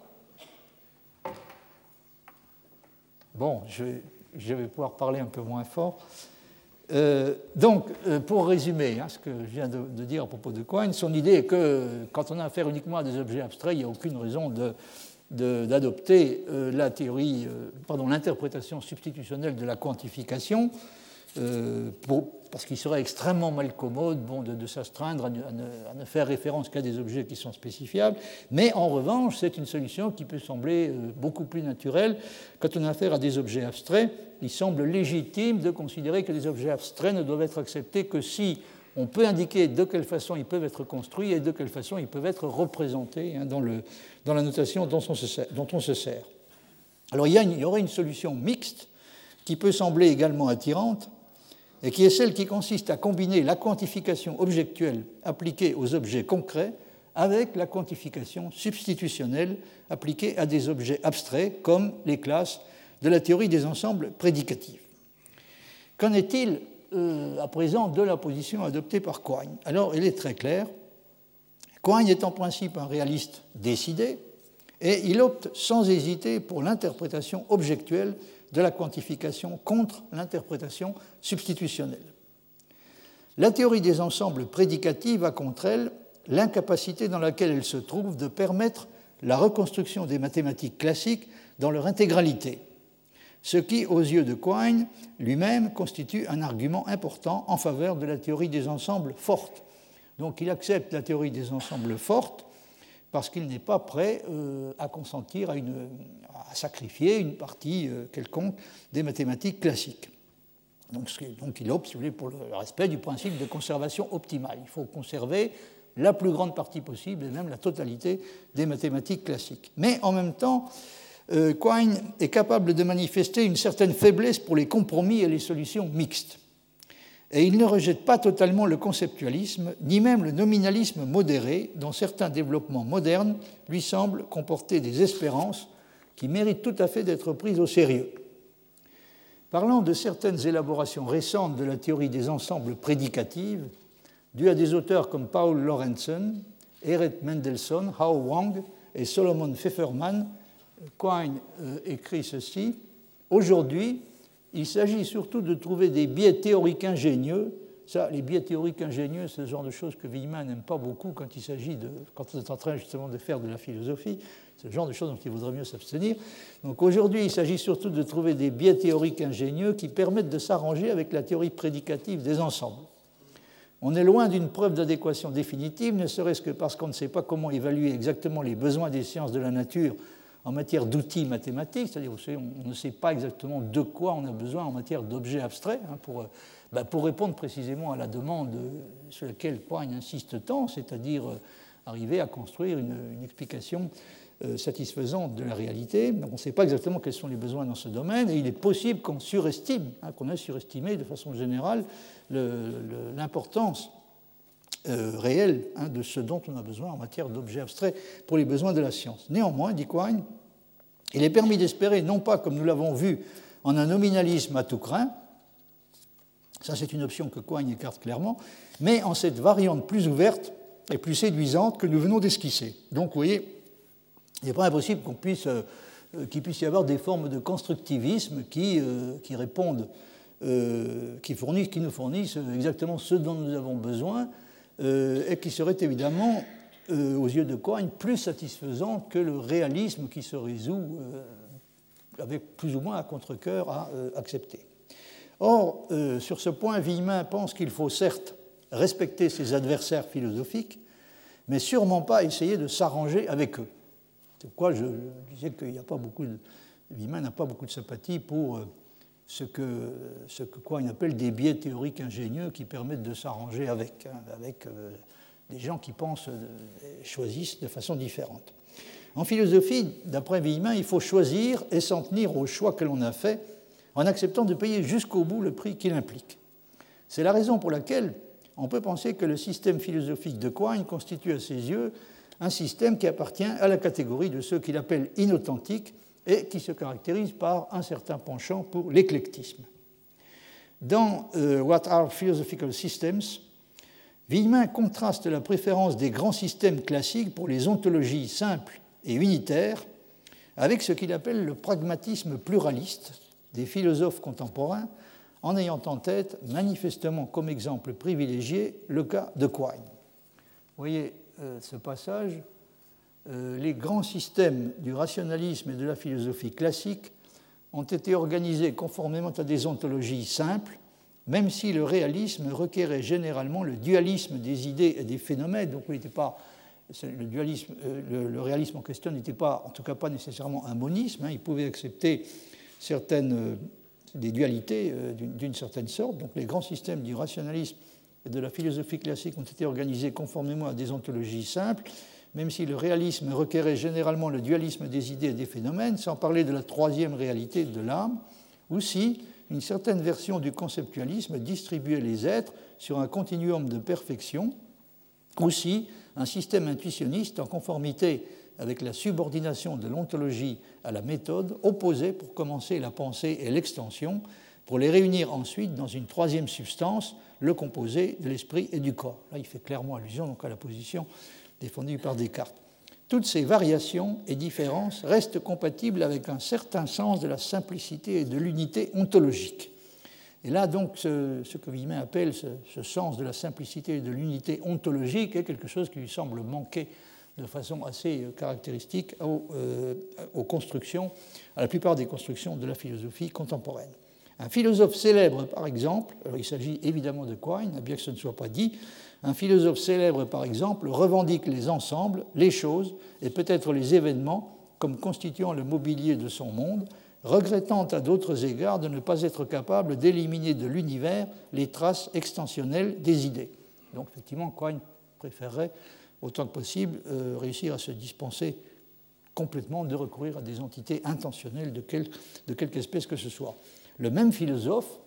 Bon, je vais pouvoir parler un peu moins fort. Euh, donc, euh, pour résumer hein, ce que je viens de, dire à propos de Quine, son idée est que quand on a affaire uniquement à des objets abstraits, il n'y a aucune raison d'adopter euh, la théorie, l'interprétation substitutionnelle de la quantification, parce qu'il serait extrêmement mal commode bon, de, s'astreindre à, ne faire référence qu'à des objets qui sont spécifiables. Mais en revanche, c'est une solution qui peut sembler beaucoup plus naturelle quand on a affaire à des objets abstraits il semble légitime de considérer que les objets abstraits ne doivent être acceptés que si on peut indiquer de quelle façon ils peuvent être construits et de quelle façon ils peuvent être représentés hein, dans, le, dans, la notation dont on, se sert. Alors il y, aurait une solution mixte qui peut sembler également attirante et qui est celle qui consiste à combiner la quantification objectuelle appliquée aux objets concrets avec la quantification substitutionnelle appliquée à des objets abstraits comme les classes de la théorie des ensembles prédicatifs. Qu'en est-il euh, à présent de la position adoptée par Quine Alors, elle est très claire. Quine est en principe un réaliste décidé et il opte sans hésiter pour l'interprétation objectuelle de la quantification contre l'interprétation substitutionnelle. La théorie des ensembles prédicatifs a contre elle l'incapacité dans laquelle elle se trouve de permettre la reconstruction des mathématiques classiques dans leur intégralité ce qui, aux yeux de Quine lui-même, constitue un argument important en faveur de la théorie des ensembles fortes. Donc il accepte la théorie des ensembles fortes parce qu'il n'est pas prêt euh, à consentir à, sacrifier une partie euh, quelconque des mathématiques classiques. Donc, il opte, si pour le respect du principe de conservation optimale. Il faut conserver la plus grande partie possible, et même la totalité des mathématiques classiques. Mais en même temps, euh, Quine est capable de manifester une certaine faiblesse pour les compromis et les solutions mixtes. Et il ne rejette pas totalement le conceptualisme, ni même le nominalisme modéré, dont certains développements modernes lui semblent comporter des espérances qui méritent tout à fait d'être prises au sérieux. Parlant de certaines élaborations récentes de la théorie des ensembles prédicatives, dues à des auteurs comme Paul Lorenzen, Eret Mendelssohn, Hao Wang et Solomon Pfefferman, Quine euh, écrit ceci Aujourd'hui, il s'agit surtout de trouver des biais théoriques ingénieux. Ça, les biais théoriques ingénieux, c'est le genre de choses que Wiemann n'aime pas beaucoup quand il s'agit de, quand on est en train justement de faire de la philosophie. C'est le genre de choses dont il vaudrait mieux s'abstenir. Donc aujourd'hui, il s'agit surtout de trouver des biais théoriques ingénieux qui permettent de s'arranger avec la théorie prédicative des ensembles. On est loin d'une preuve d'adéquation définitive, ne serait-ce que parce qu'on ne sait pas comment évaluer exactement les besoins des sciences de la nature en matière d'outils mathématiques, c'est-à-dire on ne sait pas exactement de quoi on a besoin en matière d'objets abstraits hein, pour, euh, bah, pour, répondre précisément à la demande sur laquelle Quine insiste tant, c'est-à-dire euh, arriver à construire une, explication euh, satisfaisante de la réalité. On ne sait pas exactement quels sont les besoins dans ce domaine il est possible qu'on surestime, hein, qu'on ait surestimé de façon générale l'importance réelle hein, de ce dont on a besoin en matière d'objets abstraits pour les besoins de la science. Néanmoins, dit Quine, il est permis d'espérer, non pas comme nous l'avons vu, en un nominalisme à tout craint, ça c'est une option que Quine écarte clairement, mais en cette variante plus ouverte et plus séduisante que nous venons d'esquisser. Donc vous voyez, il n'est pas impossible puisse, euh, qu'il puisse y avoir des formes de constructivisme qui, euh, répondent, euh, qui, fournissent, qui nous fournissent exactement ce dont nous avons besoin et qui seraient évidemment euh, aux yeux de Cohen, plus satisfaisant que le réalisme qui se résout euh, avec plus ou moins à contre-coeur à euh, accepter. Or, sur ce point, Villemin pense qu'il faut certes respecter ses adversaires philosophiques, mais sûrement pas essayer de s'arranger avec eux. C'est pourquoi je, disais qu'il n'y a pas beaucoup de. N'a pas beaucoup de sympathie pour ce que, ce que appelle des biais théoriques ingénieux qui permettent de s'arranger avec, hein, avec des gens qui pensent, euh, choisissent de façon différente. En philosophie, d'après Villemin, il faut choisir et s'en tenir au choix que l'on a fait en acceptant de payer jusqu'au bout le prix qu'il implique. C'est la raison pour laquelle on peut penser que le système philosophique de Quine constitue à ses yeux un système qui appartient à la catégorie de ceux qu'il appelle inauthentiques et qui se caractérise par un certain penchant pour l'éclectisme. Dans euh, What Are Philosophical Systems, Villemin contraste la préférence des grands systèmes classiques pour les ontologies simples et unitaires avec ce qu'il appelle le pragmatisme pluraliste des philosophes contemporains, en ayant en tête manifestement comme exemple privilégié le cas de Quine. Vous voyez euh, ce passage, les grands systèmes du rationalisme et de la philosophie classique ont été organisés conformément à des ontologies simples même si le réalisme requérait généralement le dualisme des idées et des phénomènes, donc le, dualisme, euh, le, réalisme en question n'était pas, en tout cas pas nécessairement un monisme, hein. il pouvait accepter certaines, euh, des dualités euh, d'une certaine sorte, donc les grands systèmes du rationalisme et de la philosophie classique ont été organisés conformément à des ontologies simples, même si le réalisme requérait généralement le dualisme des idées et des phénomènes, sans parler de la troisième réalité de l'âme, ou si une certaine version du conceptualisme distribuait les êtres sur un continuum de perfection, aussi un système intuitionniste en conformité avec la subordination de l'ontologie à la méthode, opposait pour commencer la pensée et l'extension, pour les réunir ensuite dans une troisième substance, le composé de l'esprit et du corps. Là, il fait clairement allusion donc à la position défendue par Descartes. Toutes ces variations et différences restent compatibles avec un certain sens de la simplicité et de l'unité ontologique. Et là, donc, ce, que Villemin appelle ce, sens de la simplicité et de l'unité ontologique est quelque chose qui lui semble manquer de façon assez caractéristique euh, aux, constructions, à la plupart des constructions de la philosophie contemporaine. Un philosophe célèbre, par exemple, il s'agit évidemment de Quine, bien que ce ne soit pas dit, un philosophe célèbre, par exemple, revendique les ensembles, les choses et peut-être les événements comme constituant le mobilier de son monde, regrettant à d'autres égards de ne pas être capable d'éliminer de l'univers les traces extensionnelles des idées. Donc effectivement, Quine préférerait autant que possible euh, réussir à se dispenser complètement de recourir à des entités intentionnelles de, de quelque espèce que ce soit. Le même philosophe,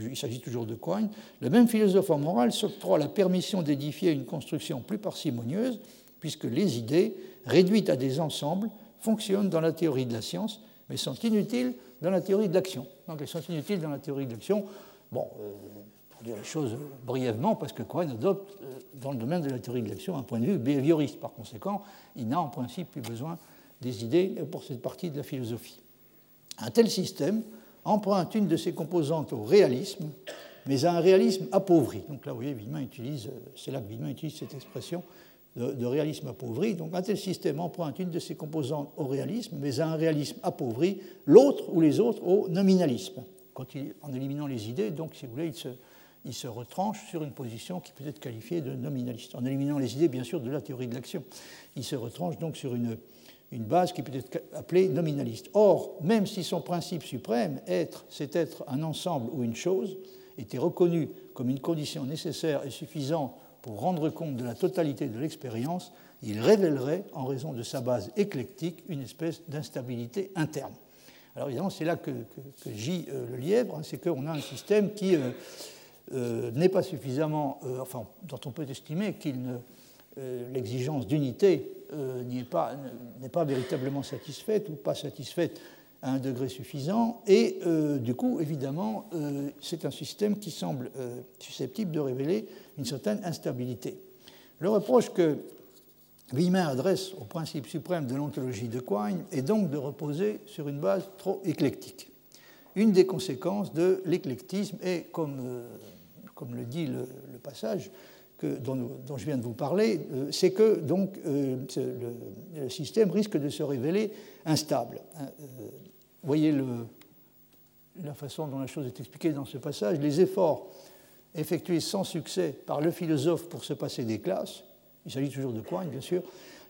il s'agit toujours de Quine, le même philosophe en morale s'octroie la permission d'édifier une construction plus parcimonieuse, puisque les idées, réduites à des ensembles, fonctionnent dans la théorie de la science, mais sont inutiles dans la théorie de l'action. Donc elles sont inutiles dans la théorie de l'action. Bon, euh, pour dire les choses brièvement, parce que Cohen adopte euh, dans le domaine de la théorie de l'action un point de vue behavioriste. Par conséquent, il n'a en principe plus besoin des idées pour cette partie de la philosophie. Un tel système emprunte une de ses composantes au réalisme, mais à un réalisme appauvri. Donc là, vous voyez, utilise, euh, c'est là que Villemin utilise cette expression de, réalisme appauvri. Donc un tel système emprunte une de ses composantes au réalisme, mais à un réalisme appauvri, l'autre ou les autres au nominalisme. Quand il, en éliminant les idées, donc si vous voulez, il se, il se retranche sur une position qui peut être qualifiée de nominaliste. En éliminant les idées, bien sûr, de la théorie de l'action, il se retranche donc sur une, une base qui peut être appelée nominaliste. Or, même si son principe suprême, être, c'est être un ensemble ou une chose, était reconnu comme une condition nécessaire et suffisante pour rendre compte de la totalité de l'expérience, il révélerait, en raison de sa base éclectique, une espèce d'instabilité interne. Alors évidemment, c'est là que, gît euh, le lièvre, hein, c'est qu'on a un système qui euh, euh, n'est pas suffisamment, enfin, dont on peut estimer qu'il l'exigence d'unité n'est pas, véritablement satisfaite ou pas satisfaite à un degré suffisant. Et du coup, évidemment, c'est un système qui semble susceptible de révéler une certaine instabilité. Le reproche que Wiener adresse au principe suprême de l'ontologie de Quine est donc de reposer sur une base trop éclectique. Une des conséquences de l'éclectisme est, euh, comme, le dit le, passage dont, je viens de vous parler, euh, c'est que euh, le, système risque de se révéler instable. voyez le, la façon dont la chose est expliquée dans ce passage. Les efforts effectués sans succès par le philosophe pour se passer des classes, il s'agit toujours de Quine bien sûr,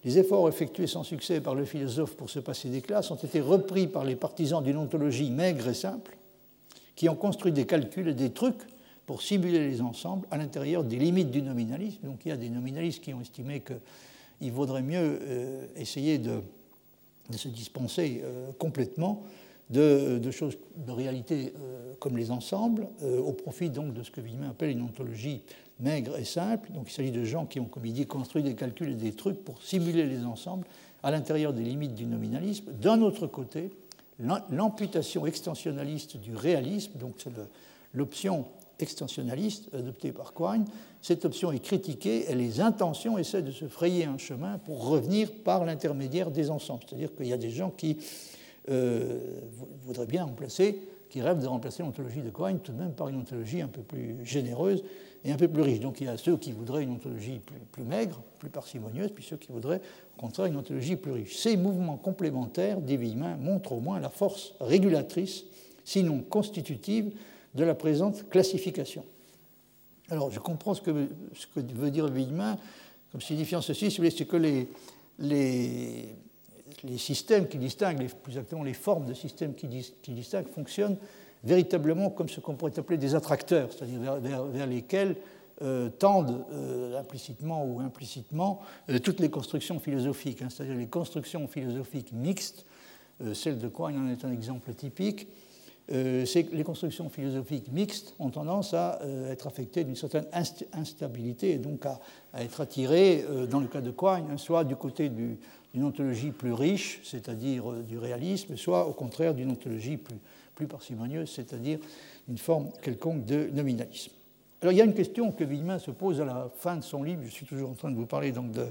les efforts effectués sans succès par le philosophe pour se passer des classes ont été repris par les partisans d'une ontologie maigre et simple, qui ont construit des calculs et des trucs pour simuler les ensembles à l'intérieur des limites du nominalisme. Donc il y a des nominalistes qui ont estimé qu'il vaudrait mieux euh, essayer de, se dispenser euh, complètement de, choses, de réalités euh, comme les ensembles, au profit donc de ce que Villemin appelle une ontologie maigre et simple. Donc il s'agit de gens qui ont, comme il dit, construit des calculs et des trucs pour simuler les ensembles à l'intérieur des limites du nominalisme. D'un autre côté, l'amputation extensionnaliste du réalisme, donc c'est l'option extensionnaliste adoptée par Quine, cette option est critiquée et les intentions essaient de se frayer un chemin pour revenir par l'intermédiaire des ensembles. C'est-à-dire qu'il y a des gens qui euh, voudrait bien remplacer, qui rêve de remplacer l'ontologie de Cohen tout de même par une ontologie un peu plus généreuse et un peu plus riche. Donc il y a ceux qui voudraient une ontologie plus, maigre, plus parcimonieuse, puis ceux qui voudraient au contraire une ontologie plus riche. Ces mouvements complémentaires humains montrent au moins la force régulatrice, sinon constitutive, de la présente classification. Alors je comprends ce que, veut dire Villemin, comme signifiant ceci, c'est que les, les les systèmes qui distinguent, plus exactement les formes de systèmes qui, distinguent, fonctionnent véritablement comme ce qu'on pourrait appeler des attracteurs, c'est-à-dire vers, lesquels euh, tendent euh, implicitement ou implicitement euh, toutes les constructions philosophiques, hein, c'est-à-dire les constructions philosophiques mixtes, celle de Quine en est un exemple typique, les constructions philosophiques mixtes ont tendance à être affectées d'une certaine instabilité et donc à, être attirées, dans le cas de Quine, hein, soit du côté du, d'une ontologie plus riche, c'est-à-dire euh, du réalisme, soit au contraire d'une ontologie plus, plus parcimonieuse, c'est-à-dire une forme quelconque de nominalisme. Alors il y a une question que Villemin se pose à la fin de son livre, je suis toujours en train de vous parler donc de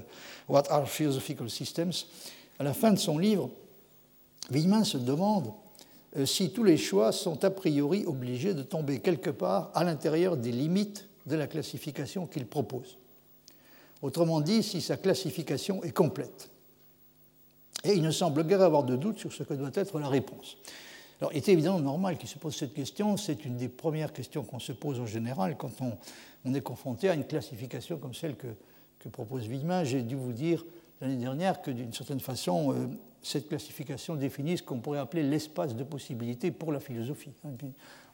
What are Philosophical Systems? À la fin de son livre, Villemin se demande euh, si tous les choix sont a priori obligés de tomber quelque part à l'intérieur des limites de la classification qu'il propose. Autrement dit, si sa classification est complète. Et il ne semble guère avoir de doute sur ce que doit être la réponse. Alors, il est évidemment normal qu'il se pose cette question. C'est une des premières questions qu'on se pose en général quand on, est confronté à une classification comme celle que, propose Villemin. J'ai dû vous dire l'année dernière que d'une certaine façon, euh, cette classification définit ce qu'on pourrait appeler l'espace de possibilités pour la philosophie.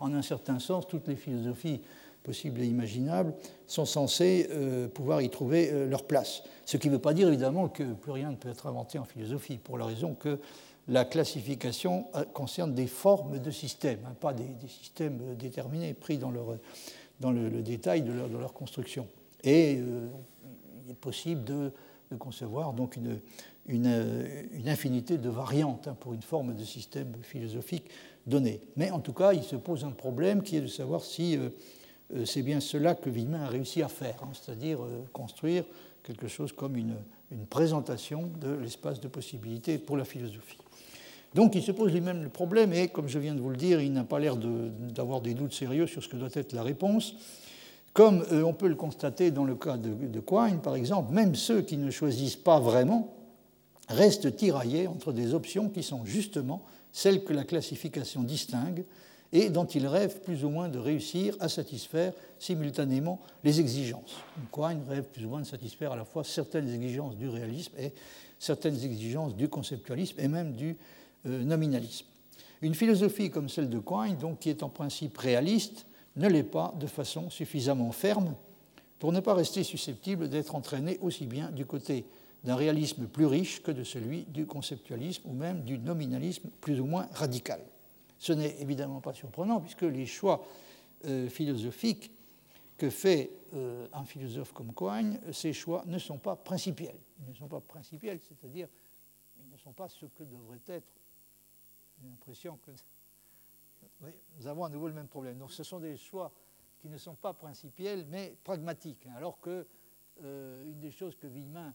En un certain sens, toutes les philosophies possibles et imaginables sont censées euh, pouvoir y trouver euh, leur place. Ce qui ne veut pas dire évidemment que plus rien ne peut être inventé en philosophie, pour la raison que la classification euh, concerne des formes de systèmes, hein, pas des, systèmes déterminés, pris dans, le, détail de leur, construction. Et il est possible de concevoir donc une, une, infinité de variantes hein, pour une forme de système philosophique donné. Mais en tout cas, il se pose un problème qui est de savoir si euh, euh, c'est bien cela que Villemin a réussi à faire, hein, c'est-à-dire euh, construire quelque chose comme une, présentation de l'espace de possibilités pour la philosophie. Donc il se pose lui-même le problème, et comme je viens de vous le dire, il n'a pas l'air d'avoir des doutes sérieux sur ce que doit être la réponse. Comme on peut le constater dans le cas de Quine, par exemple, même ceux qui ne choisissent pas vraiment restent tiraillés entre des options qui sont justement celles que la classification distingue et dont ils rêvent plus ou moins de réussir à satisfaire simultanément les exigences. Quine rêve plus ou moins de satisfaire à la fois certaines exigences du réalisme et certaines exigences du conceptualisme et même du euh, nominalisme. Une philosophie comme celle de Quine, donc, qui est en principe réaliste, ne l'est pas de façon suffisamment ferme pour ne pas rester susceptible d'être entraînée aussi bien du côté d'un réalisme plus riche que de celui du conceptualisme ou même du nominalisme plus ou moins radical. Ce n'est évidemment pas surprenant puisque les choix euh, philosophiques que fait euh, un philosophe comme Coigne, ces choix ne sont pas principiels. Ils ne sont pas principiels, c'est-à-dire ils ne sont pas ce que devrait être. J'ai l'impression que (laughs) nous avons à nouveau le même problème. Donc ce sont des choix qui ne sont pas principiels mais pragmatiques. Hein, alors que euh, une des choses que Villemin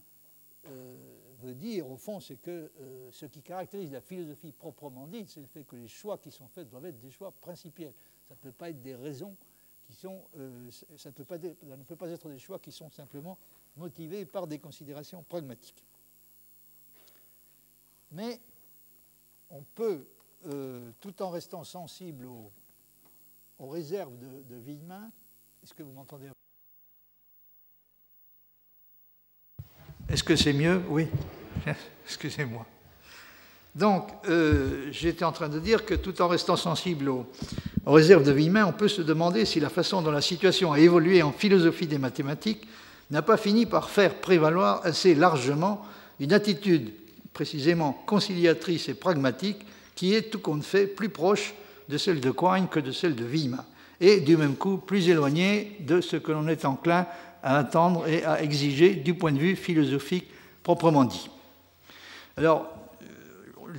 veut dire, au fond, c'est que euh, ce qui caractérise la philosophie proprement dite, c'est le fait que les choix qui sont faits doivent être des choix principiels. Ça ne peut pas être des raisons qui sont. Euh, ça, peut pas, ne peut pas être des choix qui sont simplement motivés par des considérations pragmatiques. Mais on peut, tout en restant sensible aux, réserves de, de Villemin, est-ce que vous m'entendez Est-ce que c'est mieux? Oui. (laughs) Excusez-moi. Donc, euh, j'étais en train de dire que tout en restant sensible aux, réserves de Villemin, on peut se demander si la façon dont la situation a évolué en philosophie des mathématiques n'a pas fini par faire prévaloir assez largement une attitude précisément conciliatrice et pragmatique qui est tout compte fait plus proche de celle de Quine que de celle de Villemin, et du même coup plus éloignée de ce que l'on est enclin à attendre et à exiger du point de vue philosophique proprement dit. Alors,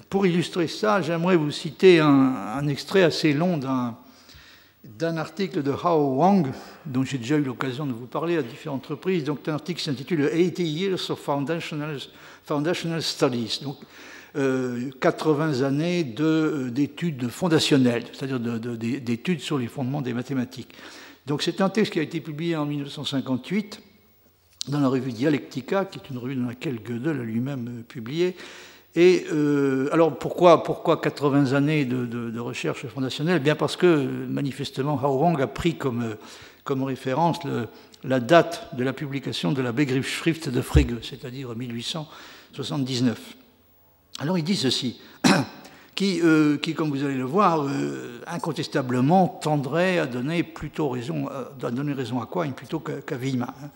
pour illustrer ça, j'aimerais vous citer un, extrait assez long d'un article de Hao Wang, dont j'ai déjà eu l'occasion de vous parler à différentes reprises. Donc, un article s'intitule 80 Years of Foundational, Foundational Studies. Donc, 80 euh, années euh, d'études fondationnelles, c'est-à-dire d'études sur les fondements des mathématiques. Donc c'est un texte qui a été publié en 1958 dans la revue Dialectica, qui est une revue dans laquelle Gödel a lui-même euh, publié. Et euh, alors pourquoi, pourquoi 80 années de, recherche fondationnelle? Bien parce que manifestement Hao a pris comme, euh, référence la date de la publication de la Begriffsschrift de Frege, c'est-à-dire 1879. Alors il dit ceci euh, qui, comme vous allez le voir, euh, incontestablement tendrait à donner plutôt raison, à donner raison à quoi plutôt qu'à Villemin. Hein.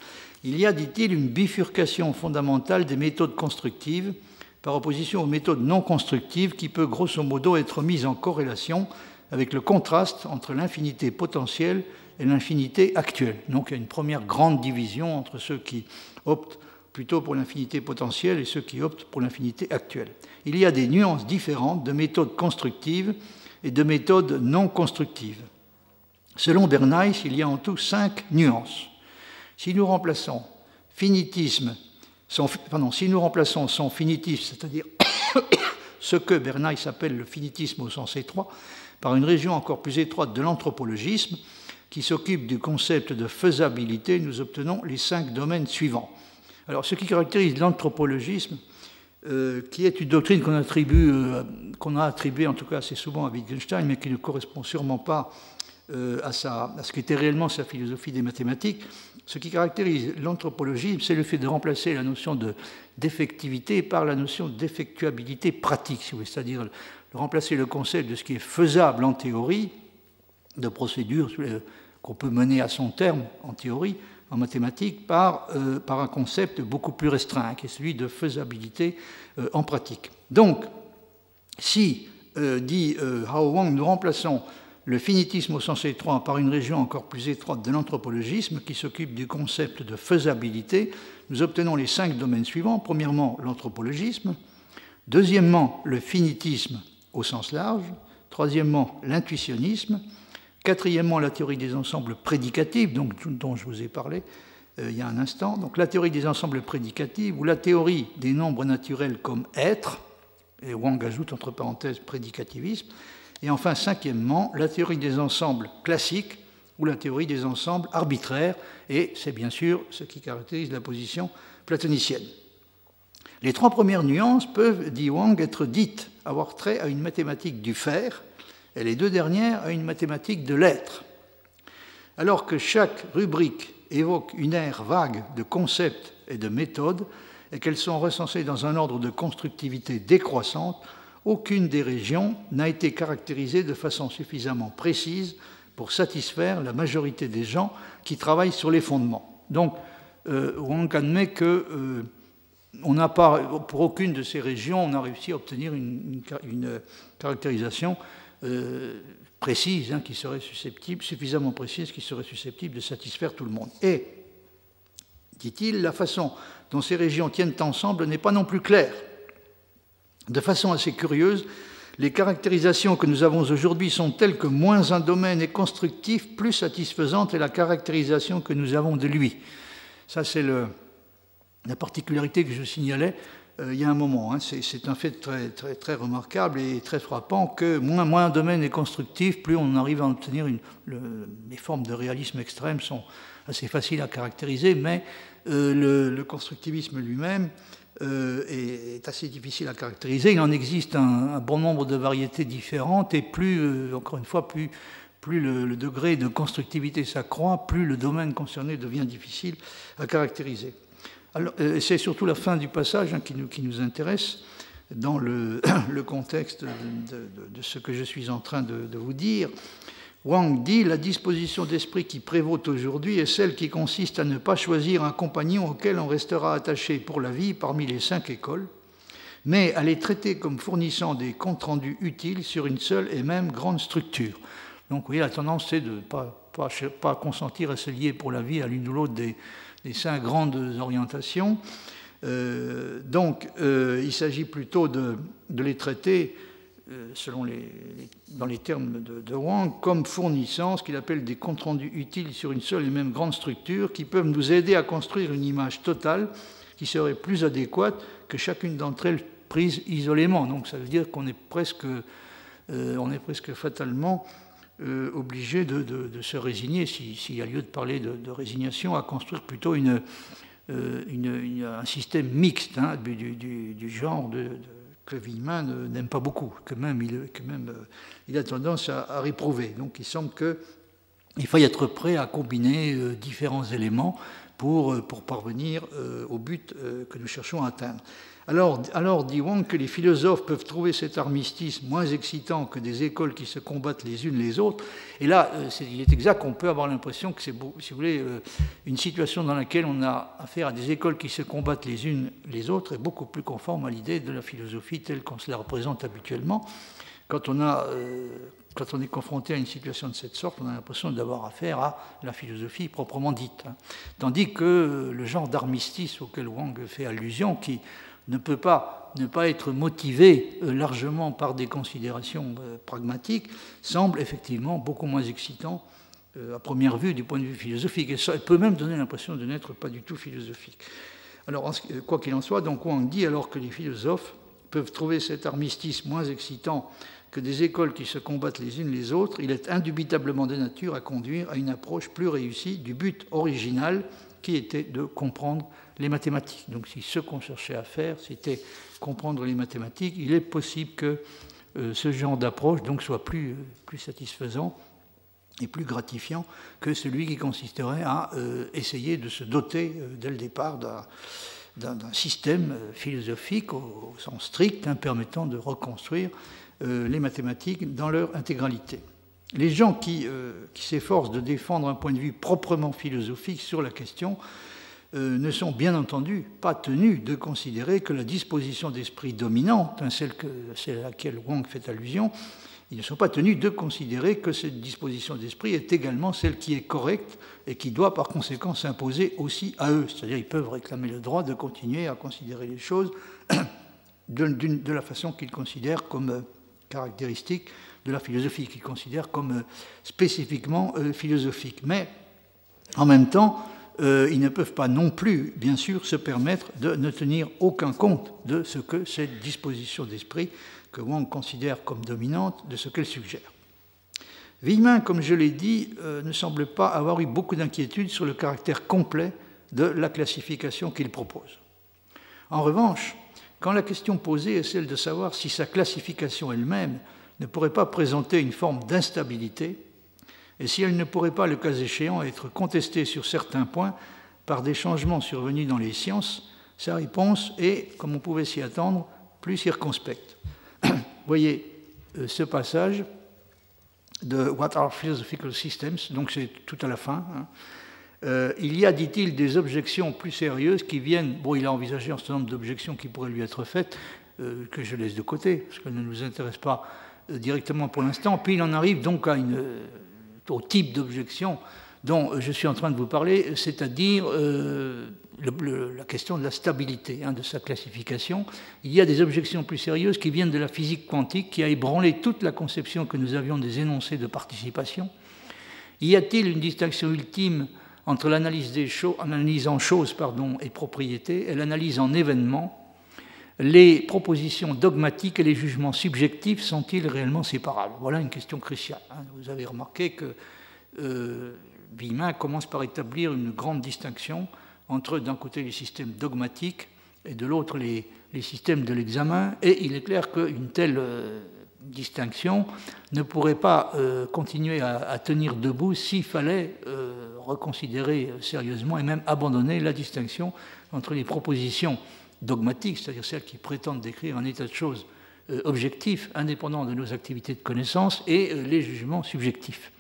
Il y a, dit-il, une bifurcation fondamentale des méthodes constructives par opposition aux méthodes non constructives qui peut grosso modo être mise en corrélation avec le contraste entre l'infinité potentielle et l'infinité actuelle. Donc il y a une première grande division entre ceux qui optent plutôt pour l'infinité potentielle et ceux qui optent pour l'infinité actuelle. Il y a des nuances différentes de méthodes constructives et de méthodes non constructives. Selon Bernays, il y a en tout cinq nuances. Si nous remplaçons finitisme, son, pardon, si nous remplaçons son finitisme, c'est-à-dire (coughs) ce que Bernays appelle le finitisme au sens étroit, par une région encore plus étroite de l'anthropologisme, qui s'occupe du concept de faisabilité, nous obtenons les cinq domaines suivants. Ce qui caractérise l'anthropologisme, euh, qui est une doctrine euh, qu'on a attribuée en tout cas assez souvent à Wittgenstein, mais qui ne correspond sûrement pas à, sa, ce qu'était réellement sa philosophie des mathématiques. Ce qui caractérise l'anthropologie, c'est le fait de remplacer la notion d'effectivité par la notion d'effectuabilité pratique, c'est-à-dire remplacer le concept de ce qui est faisable en théorie, de procédure qu'on peut mener à son terme en théorie, en mathématiques, par, euh, par un concept beaucoup plus restreint, qui est celui de faisabilité euh, en pratique. Donc, si, euh, dit Hao Wang, nous remplaçons le finitisme au sens étroit par une région encore plus étroite de l'anthropologisme qui s'occupe du concept de faisabilité, nous obtenons les cinq domaines suivants. Premièrement, l'anthropologisme. Deuxièmement, le finitisme au sens large. Troisièmement, l'intuitionnisme. Quatrièmement, la théorie des ensembles prédicatifs, dont je vous ai parlé euh, il y a un instant. Donc la théorie des ensembles prédicatifs ou la théorie des nombres naturels comme être, et Wang ajoute entre parenthèses prédicativisme. Et enfin, cinquièmement, la théorie des ensembles classiques ou la théorie des ensembles arbitraires, et c'est bien sûr ce qui caractérise la position platonicienne. Les trois premières nuances peuvent, dit Wang, être dites avoir trait à une mathématique du faire, et les deux dernières à une mathématique de l'être. Alors que chaque rubrique évoque une ère vague de concepts et de méthodes, et qu'elles sont recensées dans un ordre de constructivité décroissante, aucune des régions n'a été caractérisée de façon suffisamment précise pour satisfaire la majorité des gens qui travaillent sur les fondements. Donc, euh, on admet que euh, pour aucune de ces régions, on a réussi à obtenir une, caractérisation euh, précise, hein, qui serait susceptible, suffisamment précise, qui serait susceptible de satisfaire tout le monde. Et, dit-il, la façon dont ces régions tiennent ensemble n'est pas non plus claire. De façon assez curieuse, les caractérisations que nous avons aujourd'hui sont telles que moins un domaine est constructif, plus satisfaisante est la caractérisation que nous avons de lui. Ça, c'est la particularité que je signalais il y a un moment. Hein. C'est un fait très, très, remarquable et très frappant que moins, un domaine est constructif, plus on arrive à obtenir une, les formes de réalisme extrême sont assez faciles à caractériser, mais euh, le, constructivisme lui-même euh, est, assez difficile à caractériser. Il en existe un, bon nombre de variétés différentes et plus, euh, encore une fois, plus, plus le, degré de constructivité s'accroît, plus le domaine concerné devient difficile à caractériser. Euh, c'est surtout la fin du passage hein, qui, nous, intéresse dans le, (coughs) contexte de, ce que je suis en train de, vous dire. Wang dit la disposition d'esprit qui prévaut aujourd'hui est celle qui consiste à ne pas choisir un compagnon auquel on restera attaché pour la vie parmi les cinq écoles, mais à les traiter comme fournissant des comptes rendus utiles sur une seule et même grande structure. Donc, vous la tendance, c'est de ne pas, consentir à se lier pour la vie à l'une ou l'autre des, des, cinq grandes orientations. Euh, donc, euh, il s'agit plutôt de, de les traiter euh, les, dans les termes de, Wang, comme fournissant ce qu'il appelle des comptes rendus utiles sur une seule et même grande structure qui peuvent nous aider à construire une image totale qui serait plus adéquate que chacune d'entre elles prise isolément. Donc ça veut dire qu'on est presque, est presque fatalement euh, obligé de, se résigner, s'il y a lieu de parler de, résignation, à construire plutôt une, un système mixte hein, du, genre que Wiemann n'aime pas beaucoup, que même il, euh, a tendance à, réprouver. Donc il semble qu'il faille être prêt à combiner euh, différents éléments euh, pour parvenir au but que nous cherchons à atteindre. Alors, dit Wang que les philosophes peuvent trouver cet armistice moins excitant que des écoles qui se combattent les unes les autres. Et là, euh, il est exact qu'on peut avoir l'impression que c'est, si vous voulez, euh, une situation dans laquelle on a affaire à des écoles qui se combattent les unes les autres est beaucoup plus conforme à l'idée de la philosophie telle qu'on se la représente habituellement. Quand on, a, euh, quand on est confronté à une situation de cette sorte, on a l'impression d'avoir affaire à la philosophie proprement dite. Hein. Tandis que le genre d'armistice auquel Wang fait allusion, qui ne peut pas ne pas être motivé euh, largement par des considérations euh, pragmatiques, semble effectivement beaucoup moins excitant euh, à première vue du point de vue philosophique. Et ça peut même donner l'impression de n'être pas du tout philosophique. Alors, quoi qu'il en soit, donc on dit alors que les philosophes peuvent trouver cet armistice moins excitant que des écoles qui se combattent les unes les autres, il est indubitablement de nature à conduire à une approche plus réussie du but original qui était de comprendre les mathématiques. Donc si ce qu'on cherchait à faire, c'était comprendre les mathématiques, il est possible que euh, ce genre d'approche soit plus, euh, plus satisfaisant et plus gratifiant que celui qui consisterait à essayer de se doter dès le départ d'un système philosophique au, sens strict hein, permettant de reconstruire les mathématiques dans leur intégralité. Les gens qui, s'efforcent de défendre un point de vue proprement philosophique sur la question euh, ne sont bien entendu pas tenus de considérer que la disposition d'esprit dominante, hein, celle, à laquelle Wang fait allusion, ils ne sont pas tenus de considérer que cette disposition d'esprit est également celle qui est correcte et qui doit par conséquent s'imposer aussi à eux. C'est-à-dire qu'ils peuvent réclamer le droit de continuer à considérer les choses (coughs) de, la façon qu'ils considèrent comme euh, caractéristique de la philosophie, qu'ils considèrent comme euh, spécifiquement philosophique. Mais en même temps, euh, ils ne peuvent pas non plus, bien sûr, se permettre de ne tenir aucun compte de ce que cette disposition d'esprit, que Wang considère comme dominante, de ce qu'elle suggère. Wieman, comme je l'ai dit, euh, ne semble pas avoir eu beaucoup d'inquiétude sur le caractère complet de la classification qu'il propose. En revanche, quand la question posée est celle de savoir si sa classification elle-même ne pourrait pas présenter une forme d'instabilité, et si elle ne pourrait pas, le cas échéant, être contestée sur certains points par des changements survenus dans les sciences, sa réponse est, comme on pouvait s'y attendre, plus circonspecte. (clears throat) Voyez euh, ce passage de What are Philosophical Systems, donc c'est tout à la fin. Hein. Euh, il y a, dit-il, des objections plus sérieuses qui viennent. Bon, il a envisagé un certain nombre d'objections qui pourraient lui être faites, euh, que je laisse de côté, parce qu'elles ne nous intéressent pas directement pour l'instant. Puis il en arrive donc à une au type d'objection dont je suis en train de vous parler, c'est-à-dire euh, la question de la stabilité hein, de sa classification. Il y a des objections plus sérieuses qui viennent de la physique quantique, qui a ébranlé toute la conception que nous avions des énoncés de participation. Y a-t-il une distinction ultime entre l'analyse, en choses et propriété et l'analyse en événements les propositions dogmatiques et les jugements subjectifs sont-ils réellement séparables? Voilà une question cruciale. Hein. Vous avez remarqué que euh, commence par établir une grande distinction entre d'un côté les systèmes dogmatiques et de l'autre les, systèmes de l'examen, et il est clair qu'une telle euh, distinction ne pourrait pas euh, continuer à, tenir debout s'il fallait euh, reconsidérer sérieusement et même abandonner la distinction entre les propositions dogmatiques, c'est-à-dire celles qui prétendent décrire un état de choses euh, objectif, indépendant de nos activités de connaissance, et euh, les jugements subjectifs.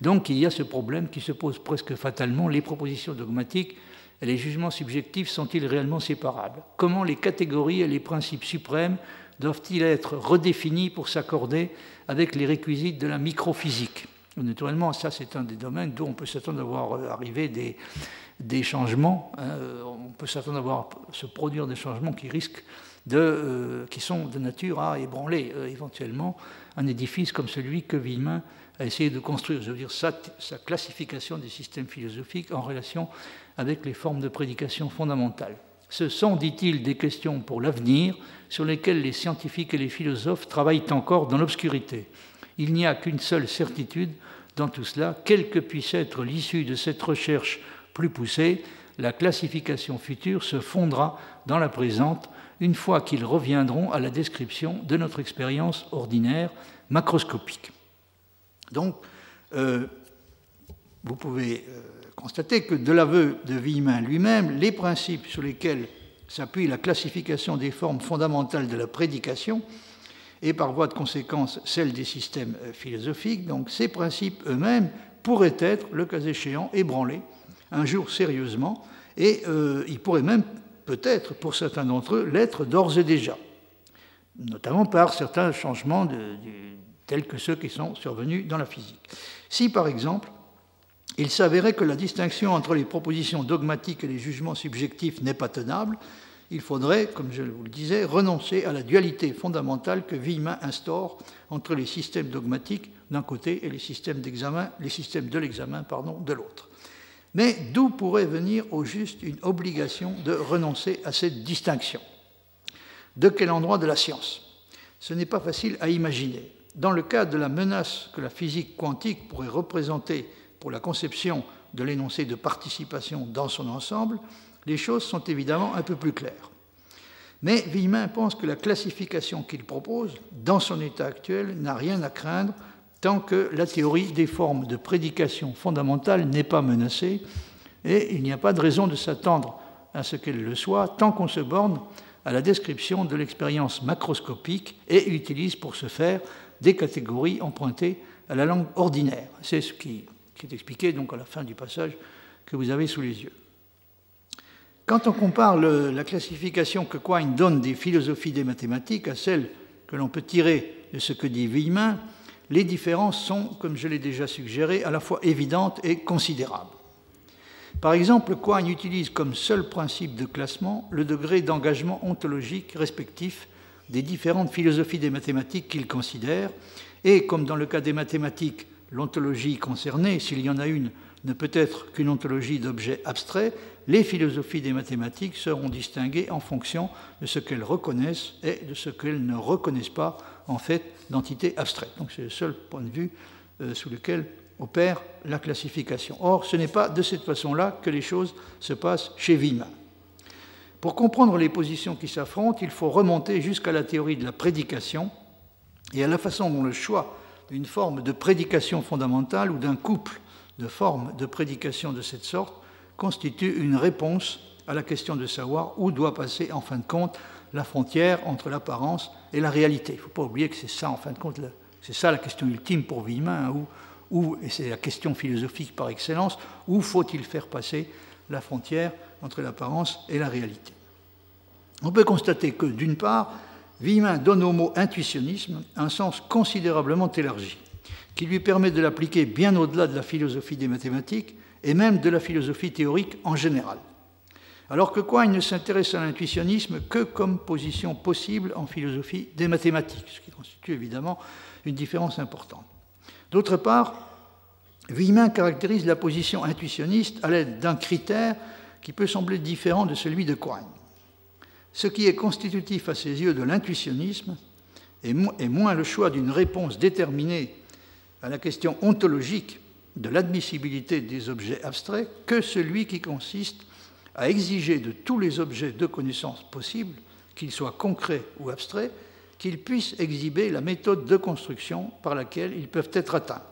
Donc il y a ce problème qui se pose presque fatalement, les propositions dogmatiques et les jugements subjectifs sont-ils réellement séparables? Comment les catégories et les principes suprêmes doivent-ils être redéfinis pour s'accorder avec les réquisites de la microphysique? Naturellement, ça c'est un des domaines d'où on peut s'attendre à voir euh, arriver des, changements. Hein, peut s'attendre à se produire des changements qui risquent de, euh, qui sont de nature à ébranler euh, éventuellement un édifice comme celui que Villemin a essayé de construire, je veux dire sa, classification des systèmes philosophiques en relation avec les formes de prédication fondamentales. Ce sont, dit-il, des questions pour l'avenir sur lesquelles les scientifiques et les philosophes travaillent encore dans l'obscurité. Il n'y a qu'une seule certitude dans tout cela, quelle que puisse être l'issue de cette recherche plus poussée, la classification future se fondera dans la présente une fois qu'ils reviendront à la description de notre expérience ordinaire macroscopique. Donc, euh, vous pouvez euh, constater que de l'aveu de Villemin lui-même, les principes sur lesquels s'appuie la classification des formes fondamentales de la prédication, et par voie de conséquence celle des systèmes euh, philosophiques, donc ces principes eux-mêmes pourraient être, le cas échéant, ébranlés un jour sérieusement, et euh, il pourrait même peut-être, pour certains d'entre eux, l'être d'ores et déjà, notamment par certains changements tels que ceux qui sont survenus dans la physique. Si, par exemple, il s'avérait que la distinction entre les propositions dogmatiques et les jugements subjectifs n'est pas tenable, il faudrait, comme je vous le disais, renoncer à la dualité fondamentale que Villemin instaure entre les systèmes dogmatiques d'un côté et les systèmes les systèmes de l'examen, de l'autre. Mais d'où pourrait venir au juste une obligation de renoncer à cette distinction? De quel endroit de la science? Ce n'est pas facile à imaginer. Dans le cas de la menace que la physique quantique pourrait représenter pour la conception de l'énoncé de participation dans son ensemble, les choses sont évidemment un peu plus claires. Mais Villemin pense que la classification qu'il propose, dans son état actuel, n'a rien à craindre tant que la théorie des formes de prédication fondamentale n'est pas menacée, et il n'y a pas de raison de s'attendre à ce qu'elle le soit tant qu'on se borne à la description de l'expérience macroscopique et utilise pour ce faire des catégories empruntées à la langue ordinaire. C'est ce qui, est expliqué donc à la fin du passage que vous avez sous les yeux. Quand on compare la classification que Quine donne des philosophies des mathématiques à celle que l'on peut tirer de ce que dit Villemin, les différences sont, comme je l'ai déjà suggéré, à la fois évidentes et considérables. Par exemple, Quine utilise comme seul principe de classement le degré d'engagement ontologique respectif des différentes philosophies des mathématiques qu'il considère, et comme dans le cas des mathématiques, l'ontologie concernée, s'il y en a une, ne peut être qu'une ontologie d'objets abstraits, les philosophies des mathématiques seront distinguées en fonction de ce qu'elles reconnaissent et de ce qu'elles ne reconnaissent pas en fait d'entités abstraites. Donc c'est le seul point de vue euh, sous lequel opère la classification. Or, ce n'est pas de cette façon-là que les choses se passent chez Wiemann. Pour comprendre les positions qui s'affrontent, il faut remonter jusqu'à la théorie de la prédication et à la façon dont le choix d'une forme de prédication fondamentale ou d'un couple de formes de prédication de cette sorte constitue une réponse à la question de savoir où doit passer en fin de compte la frontière entre l'apparence et la réalité. Il ne faut pas oublier que c'est ça, en fin de compte, c'est ça la question ultime pour Villemin, hein, et c'est la question philosophique par excellence, où faut-il faire passer la frontière entre l'apparence et la réalité? On peut constater que, d'une part, Villemin donne au mot intuitionnisme un sens considérablement élargi, qui lui permet de l'appliquer bien au-delà de la philosophie des mathématiques et même de la philosophie théorique en général. Alors que quoi, il ne s'intéresse à l'intuitionnisme que comme position possible en philosophie des mathématiques, ce qui constitue évidemment une différence importante. D'autre part, Villemin caractérise la position intuitionniste à l'aide d'un critère qui peut sembler différent de celui de Quine. Ce qui est constitutif à ses yeux de l'intuitionnisme est moins le choix d'une réponse déterminée à la question ontologique de l'admissibilité des objets abstraits que celui qui consiste à exiger de tous les objets de connaissance possibles, qu'ils soient concrets ou abstraits, qu'ils puissent exhiber la méthode de construction par laquelle ils peuvent être atteints.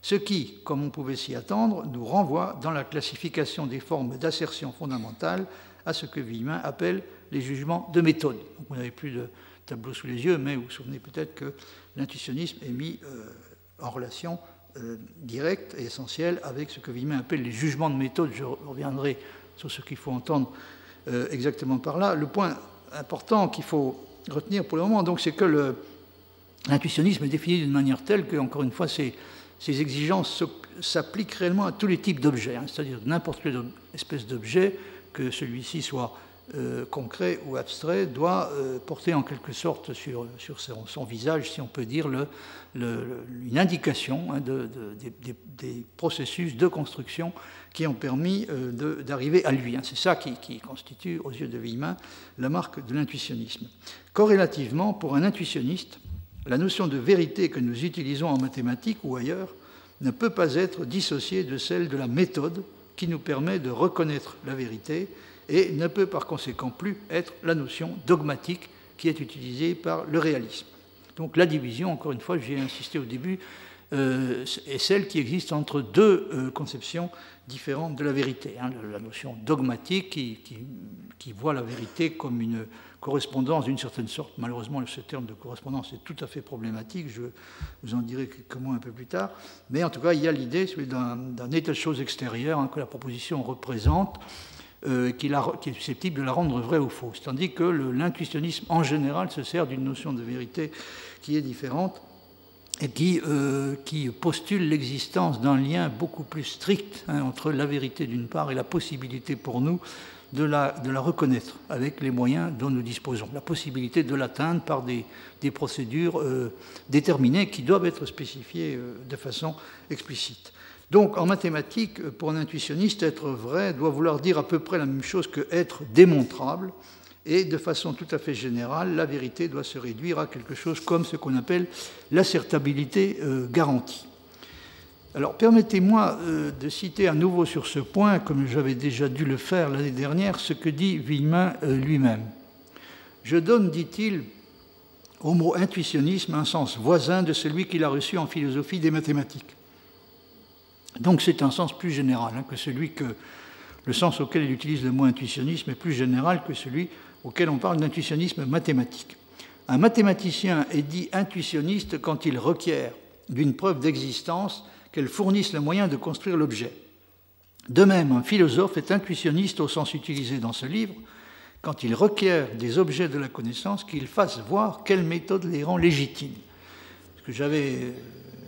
Ce qui, comme on pouvait s'y attendre, nous renvoie dans la classification des formes d'assertion fondamentale à ce que Villemin appelle les jugements de méthode. vous n'avez plus de tableau sous les yeux, mais vous vous souvenez peut-être que l'intuitionnisme est mis euh, en relation euh, direct et essentiel avec ce que Villemin appelle les jugements de méthode. Je reviendrai sur ce qu'il faut entendre euh, exactement par là. Le point important qu'il faut retenir pour le moment, donc, c'est que l'intuitionnisme est défini d'une manière telle que, encore une fois, ces, ces exigences s'appliquent réellement à tous les types d'objets, hein, c'est-à-dire n'importe quelle espèce d'objet, que celui-ci soit euh, concret ou abstrait doit euh, porter en quelque sorte sur, son, visage, si on peut dire, une indication hein, de, des, processus de construction qui ont permis euh, d'arriver à lui. Hein. C'est ça qui, qui, constitue, aux yeux de Villemin, la marque de l'intuitionnisme. Corrélativement, pour un intuitionniste, la notion de vérité que nous utilisons en mathématiques ou ailleurs ne peut pas être dissociée de celle de la méthode qui nous permet de reconnaître la vérité et ne peut par conséquent plus être la notion dogmatique qui est utilisée par le réalisme. Donc la division, encore une fois, j'ai insisté au début, euh, est celle qui existe entre deux euh, conceptions différentes de la vérité. Hein. la notion dogmatique qui, voit la vérité comme une correspondance d'une certaine sorte. Malheureusement, ce terme de correspondance est tout à fait problématique, je vous en dirai quelques mots un peu plus tard. Mais en tout cas, il y a l'idée d'un état de choses extérieur hein, que la proposition représente euh, qui, est susceptible de la rendre vraie ou fausse. Tandis que l'intuitionnisme en général se sert d'une notion de vérité qui est différente et qui, euh, postule l'existence d'un lien beaucoup plus strict hein, entre la vérité d'une part et la possibilité pour nous de la, reconnaître avec les moyens dont nous disposons, la possibilité de l'atteindre par des, des procédures euh, déterminées qui doivent être spécifiées de façon explicite. Donc en mathématiques, pour un intuitionniste, être vrai doit vouloir dire à peu près la même chose que être démontrable. Et de façon tout à fait générale, la vérité doit se réduire à quelque chose comme ce qu'on appelle l'assertabilité euh, garantie. Alors permettez-moi euh, de citer à nouveau sur ce point, comme j'avais déjà dû le faire l'année dernière, ce que dit Villemin euh, lui-même. Je donne, dit-il, au mot intuitionnisme un sens voisin de celui qu'il a reçu en philosophie des mathématiques. Donc c'est un sens plus général hein, que celui que le sens auquel il utilise le mot intuitionnisme est plus général que celui auquel on parle d'intuitionnisme mathématique. Un mathématicien est dit intuitionniste quand il requiert d'une preuve d'existence qu'elle fournisse le moyen de construire l'objet. De même, un philosophe est intuitionniste au sens utilisé dans ce livre quand il requiert des objets de la connaissance qu'il fasse voir quelle méthode les rend légitimes. Ce que j'avais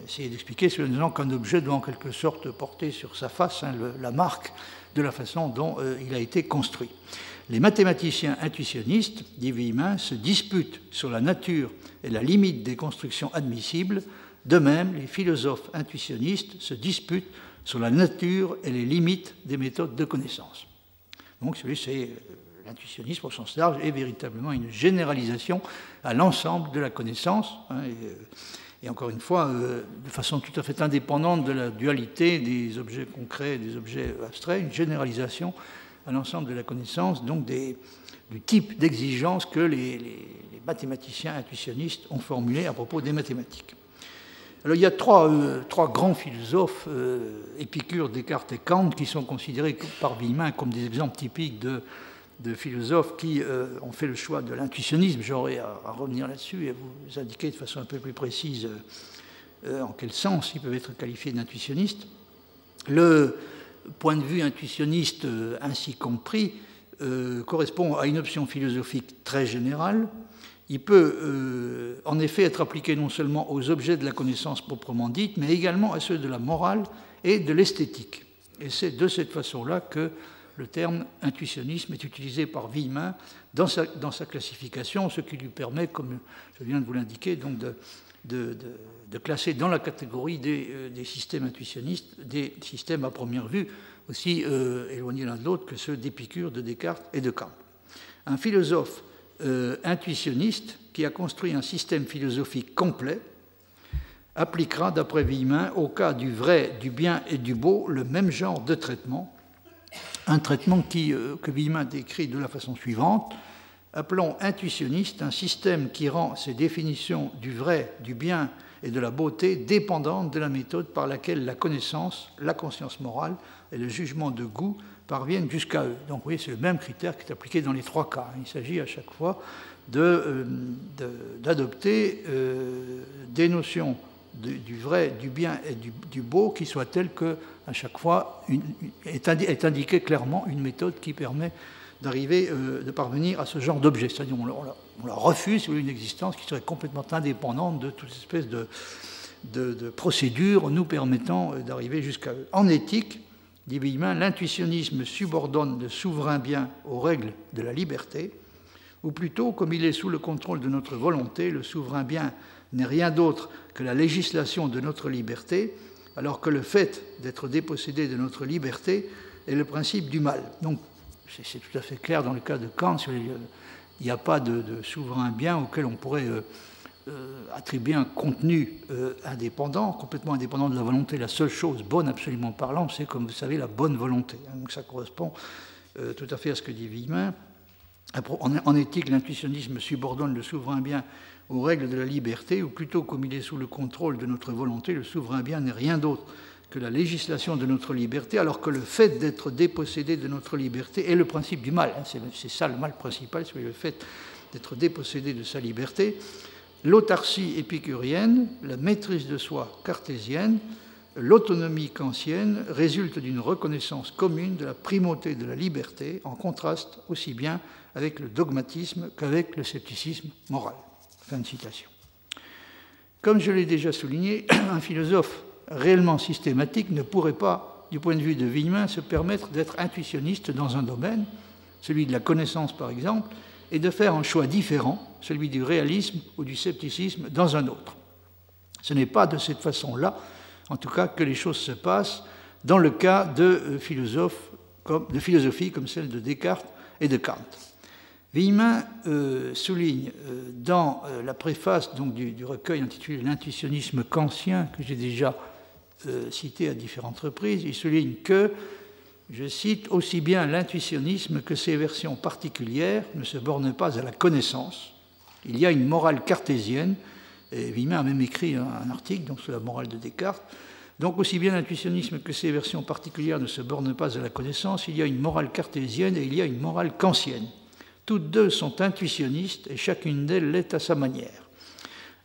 essayé d'expliquer, c'est en disant qu'un objet doit en quelque sorte porter sur sa face hein, la marque de la façon dont euh, il a été construit. Les mathématiciens intuitionnistes, dit Villemin, se disputent sur la nature et la limite des constructions admissibles. De même, les philosophes intuitionnistes se disputent sur la nature et les limites des méthodes de connaissance. Donc, c'est euh, l'intuitionnisme au sens large est véritablement une généralisation à l'ensemble de la connaissance. Hein, euh, et, encore une fois, de façon tout à fait indépendante de la dualité des objets concrets et des objets abstraits, une généralisation à l'ensemble de la connaissance, donc du type d'exigence que les, mathématiciens intuitionnistes ont formulé à propos des mathématiques. Alors il y a trois, euh, trois grands philosophes, euh, Épicure, Descartes et Kant, qui sont considérés par Villemin comme des exemples typiques de, de philosophes qui euh, ont fait le choix de l'intuitionnisme. J'aurais à, à, revenir là-dessus et vous indiquer de façon un peu plus précise en quel sens ils peuvent être qualifiés d'intuitionnistes. Le, point de vue intuitionniste euh, ainsi compris euh, correspond à une option philosophique très générale. Il peut euh, en effet être appliqué non seulement aux objets de la connaissance proprement dite, mais également à ceux de la morale et de l'esthétique. Et c'est de cette façon-là que le terme intuitionnisme est utilisé par Villemin dans sa, classification, ce qui lui permet, comme je viens de vous l'indiquer, de, classer dans la catégorie des, euh, des, systèmes intuitionnistes des systèmes à première vue aussi euh, éloignés l'un de l'autre que ceux d'Épicure, de Descartes et de Kant. Un philosophe euh, intuitionniste qui a construit un système philosophique complet appliquera, d'après Villemin, au cas du vrai, du bien et du beau, le même genre de traitement, un traitement qui, que Villemin décrit de la façon suivante appelons intuitionniste un système qui rend ses définitions du vrai, du bien et de la beauté dépendantes de la méthode par laquelle la connaissance, la conscience morale et le jugement de goût parviennent jusqu'à eux. Donc vous voyez, c'est le même critère qui est appliqué dans les trois cas. Il s'agit à chaque fois euh, d'adopter euh, des notions du vrai, du bien et du, beau qui soient telles que, à chaque fois, est, est indiquée clairement une méthode qui permet d'arriver, euh, de parvenir à ce genre d'objet. C'est-à-dire on, on, leur refuse une existence qui serait complètement indépendante de toute espèce de, de, de procédure nous permettant euh, d'arriver jusqu'à eux. En éthique, dit Villemin, l'intuitionnisme subordonne le souverain bien aux règles de la liberté, ou plutôt, comme il est sous le contrôle de notre volonté, le souverain bien n'est rien d'autre que la législation de notre liberté, alors que le fait d'être dépossédé de notre liberté est le principe du mal. Donc c'est tout à fait clair dans le cas de Kant, il n'y a pas de, souverain bien auquel on pourrait euh, euh, attribuer un contenu euh, indépendant, complètement indépendant de la volonté. La seule chose bonne, absolument parlant, c'est, comme vous savez, la bonne volonté. Hein. Donc ça correspond tout à fait à ce que dit Villemin. En, éthique, l'intuitionnisme subordonne le souverain bien aux règles de la liberté, ou plutôt comme il est sous le contrôle de notre volonté, le souverain bien n'est rien d'autre que la législation de notre liberté, alors que le fait d'être dépossédé de notre liberté est le principe du mal. Hein, c'est ça le mal principal, c'est le fait d'être dépossédé de sa liberté. L'autarcie épicurienne, la maîtrise de soi cartésienne, l'autonomie kantienne résulte d'une reconnaissance commune de la primauté de la liberté, en contraste aussi bien avec le dogmatisme qu'avec le scepticisme moral. Comme je l'ai déjà souligné, (clears throat) un philosophe réellement systématique ne pourrait pas, du point de vue de Villemin, se permettre d'être intuitionniste dans un domaine, celui de la connaissance par exemple, et de faire un choix différent, celui du réalisme ou du scepticisme, dans un autre. Ce n'est pas de cette façon-là, en tout cas, que les choses se passent dans le cas de, euh, philosophes comme, de philosophie comme celle de Descartes et de Kant. Villemin euh, souligne euh, dans la préface du, recueil intitulé L'intuitionnisme kantien, que j'ai déjà euh, cité à différentes reprises, il souligne que, je cite, aussi bien l'intuitionnisme que ses versions particulières ne se bornent pas à la connaissance, il y a une morale cartésienne, et a même écrit un, article donc, sur la morale de Descartes. Donc aussi bien l'intuitionnisme que ses versions particulières ne se bornent pas à la connaissance, il y a une morale cartésienne et il y a une morale kantienne. Toutes deux sont intuitionnistes et chacune d'elles l'est à sa manière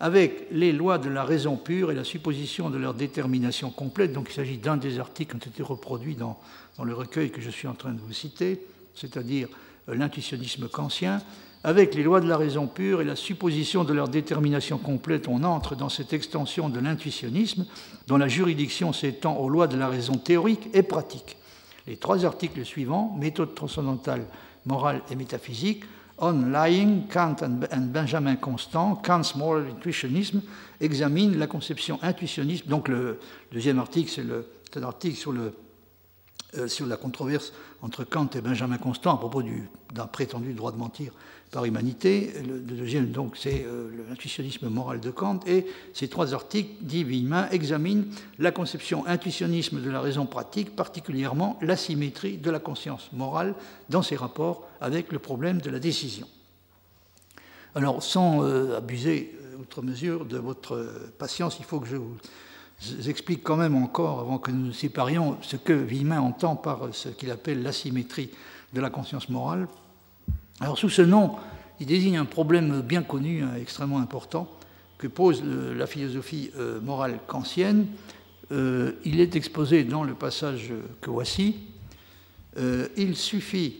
avec les lois de la raison pure et la supposition de leur détermination complète. Donc il s'agit d'un des articles qui ont été reproduits dans, le recueil que je suis en train de vous citer, c'est-à-dire euh, l'intuitionnisme kantien. Avec les lois de la raison pure et la supposition de leur détermination complète, on entre dans cette extension de l'intuitionnisme dont la juridiction s'étend aux lois de la raison théorique et pratique. Les trois articles suivants, méthode transcendantale, morale et métaphysique, on Lying, Kant et Benjamin Constant, Kant's Moral Intuitionism, examine la conception intuitionniste. Donc le deuxième article, c'est un article euh, sur la controverse entre Kant et Benjamin Constant à propos d'un prétendu droit de mentir par humanité. Le, deuxième, donc, c'est euh, l'intuitionnisme moral de Kant. Et ces trois articles, dit Villemin, examinent la conception intuitionnisme de la raison pratique, particulièrement l'asymétrie de la conscience morale dans ses rapports avec le problème de la décision. Alors, sans euh, abuser euh, outre mesure de votre patience, il faut que je vous explique quand même encore, avant que nous nous séparions, ce que Villemin entend par ce qu'il appelle l'asymétrie de la conscience morale, alors sous ce nom, il désigne un problème bien connu, hein, extrêmement important, que pose la philosophie euh, morale kantienne. Euh, il est exposé dans le passage que voici. Euh, il suffit,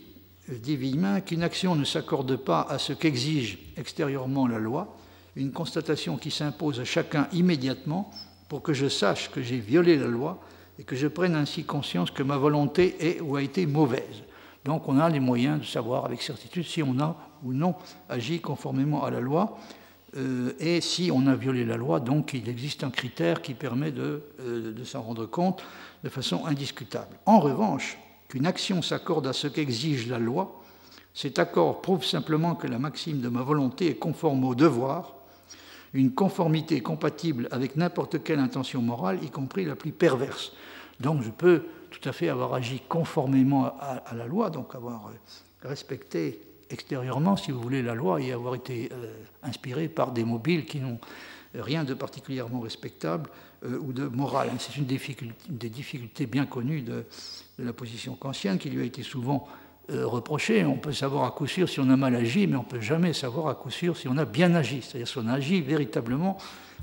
dit Villemin, qu'une action ne s'accorde pas à ce qu'exige extérieurement la loi, une constatation qui s'impose à chacun immédiatement pour que je sache que j'ai violé la loi et que je prenne ainsi conscience que ma volonté est ou a été mauvaise. Donc on a les moyens de savoir avec certitude si on a ou non agi conformément à la loi. Euh, et si on a violé la loi, donc il existe un critère qui permet de, euh, de s'en rendre compte de façon indiscutable. En revanche, qu'une action s'accorde à ce qu'exige la loi, cet accord prouve simplement que la maxime de ma volonté est conforme au devoir, une conformité compatible avec n'importe quelle intention morale, y compris la plus perverse. Donc je peux tout à fait avoir agi conformément à, la loi, donc avoir euh, respecté extérieurement, si vous voulez, la loi et avoir été euh, inspiré par des mobiles qui n'ont rien de particulièrement respectable euh, ou de moral. C'est une, des difficultés bien connues de, la position kantienne qui lui a été souvent reprochée. On peut savoir à coup sûr si on a mal agi, mais on ne peut jamais savoir à coup sûr si on a bien agi, c'est-à-dire si on a agi véritablement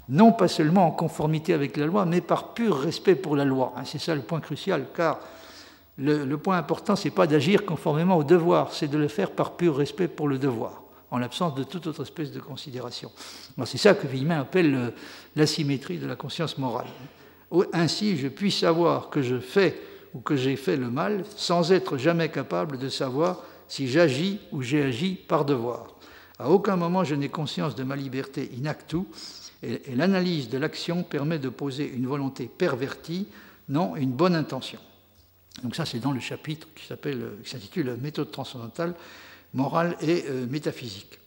non pas seulement en conformité avec la loi, mais par pur respect pour la loi. Hein, c'est ça le point crucial, car le, point important, ce n'est pas d'agir conformément au devoir, c'est de le faire par pur respect pour le devoir, en l'absence de toute autre espèce de considération. C'est ça que Villemin appelle euh, l'asymétrie de la conscience morale. Ainsi, je puis savoir que je fais ou que j'ai fait le mal sans être jamais capable de savoir si j'agis ou j'ai agi par devoir. À aucun moment je n'ai conscience de ma liberté in actu, et, l'analyse de l'action permet de poser une volonté pervertie, non une bonne intention. Donc ça, c'est dans le chapitre qui s'intitule Méthode transcendantale, morale et euh, métaphysique.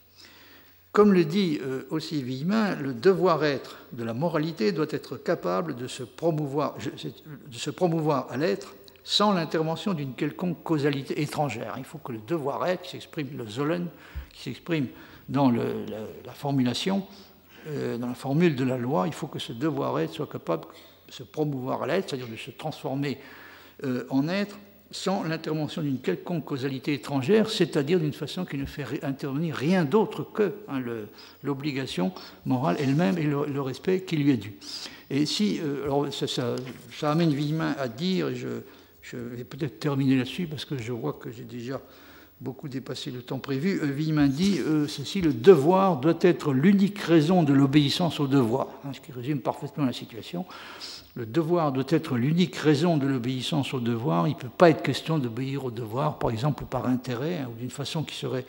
Comme le dit euh, aussi Villemin, le devoir-être de la moralité doit être capable de se promouvoir, de se promouvoir à l'être sans l'intervention d'une quelconque causalité étrangère. Il faut que le devoir-être, qui s'exprime, le Zolen, qui s'exprime dans la formulation, euh, dans la formule de la loi, il faut que ce devoir-être soit capable de se promouvoir à l'être, c'est-à-dire de se transformer euh, en être, sans l'intervention d'une quelconque causalité étrangère, c'est-à-dire d'une façon qui ne fait intervenir rien d'autre que hein, l'obligation morale elle-même et le, respect qui lui est dû. Et si, euh, alors ça, amène Villemin à dire, je, je vais peut-être terminer là-dessus parce que je vois que j'ai déjà beaucoup dépassé le temps prévu, Villemin dit euh, ceci le devoir doit être l'unique raison de l'obéissance au devoir, hein, ce qui résume parfaitement la situation. Le devoir doit être l'unique raison de l'obéissance au devoir. Il ne peut pas être question d'obéir au devoir, par exemple, par intérêt, hein, ou d'une façon qui serait,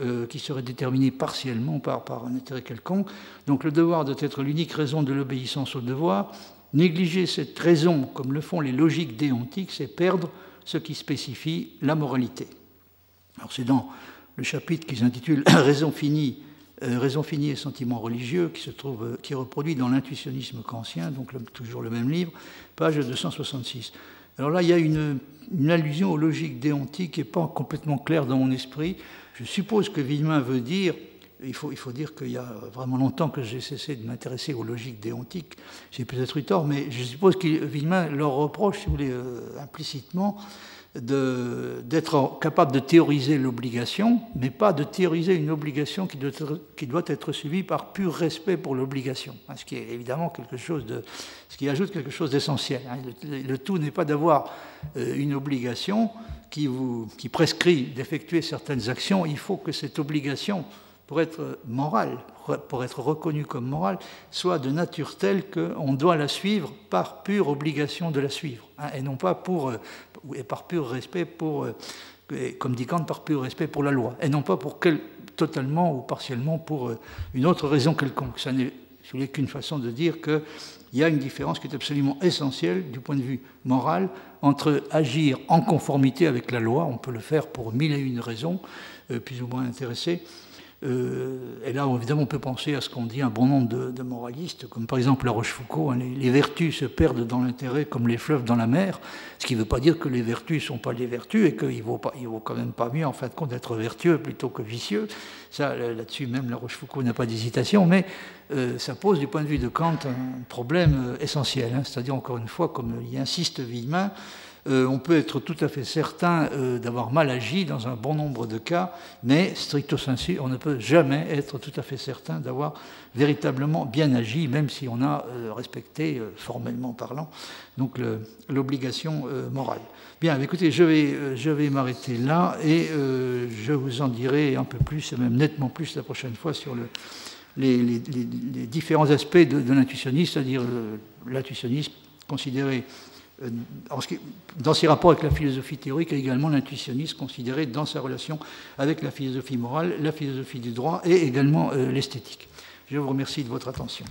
euh, partiellement par, par un intérêt quelconque. Donc le devoir doit être l'unique raison de l'obéissance au devoir. Négliger cette raison, comme le font les logiques déontiques, c'est perdre ce qui spécifie la moralité. Alors c'est dans le chapitre qui s'intitule (coughs) Raison finie, euh, Raison finie et sentiments religieux, qui se trouve, euh, qui est reproduit dans l'intuitionnisme kantien, donc toujours le même livre, page 266. Alors là, il y a une, allusion aux logiques déontiques qui n'est pas complètement claire dans mon esprit. Je suppose que Villemin veut dire il faut, il faut dire qu'il y a vraiment longtemps que j'ai cessé de m'intéresser aux logiques déontiques. J'ai peut-être eu tort, mais je suppose que Villemin leur reproche, si vous voulez, implicitement, d'être capable de théoriser l'obligation, mais pas de théoriser une obligation qui doit être, suivie par pur respect pour l'obligation. Hein, ce qui est évidemment quelque chose de, ce qui ajoute quelque chose d'essentiel. Hein. Le, tout n'est pas d'avoir euh, une obligation qui, vous, qui prescrit d'effectuer certaines actions. Il faut que cette obligation, pour être morale, pour être reconnue comme morale, soit de nature telle qu'on doit la suivre par pure obligation de la suivre, hein, et non pas pour, euh, et par pur respect pour, euh, comme dit Kant, par pur respect pour la loi, et non pas pour totalement ou partiellement pour euh, une autre raison quelconque. Ça n'est qu'une façon de dire qu'il y a une différence qui est absolument essentielle du point de vue moral entre agir en conformité avec la loi, on peut le faire pour mille et une raisons, euh, plus ou moins intéressées, euh, et là, évidemment, on peut penser à ce qu'on dit un bon nombre de, moralistes, comme par exemple La Rochefoucauld, hein, les, vertus se perdent dans l'intérêt comme les fleuves dans la mer, ce qui ne veut pas dire que les vertus ne sont pas des vertus et qu'il ne vaut, quand même pas mieux, en fin de compte, d'être vertueux plutôt que vicieux. Là-dessus, même La Rochefoucauld n'a pas d'hésitation, mais euh, ça pose du point de vue de Kant un problème euh, essentiel, hein. c'est-à-dire, encore une fois, comme y insiste Villemin, euh, on peut être tout à fait certain euh, d'avoir mal agi dans un bon nombre de cas, mais stricto sensu, on ne peut jamais être tout à fait certain d'avoir véritablement bien agi, même si on a euh, respecté, formellement parlant, donc l'obligation morale. Bien, écoutez, je vais, vais m'arrêter là et je vous en dirai un peu plus, et même nettement plus la prochaine fois sur le, les, différents aspects de l'intuitionnisme, c'est-à-dire l'intuitionnisme considéré euh, dans ses rapports avec la philosophie théorique et également l'intuitionnisme considéré dans sa relation avec la philosophie morale, la philosophie du droit et également euh, l'esthétique. Je vous remercie de votre attention.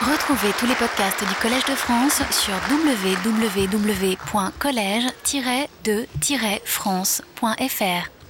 Retrouvez tous les podcasts du Collège de France sur www.collège-de-france.fr.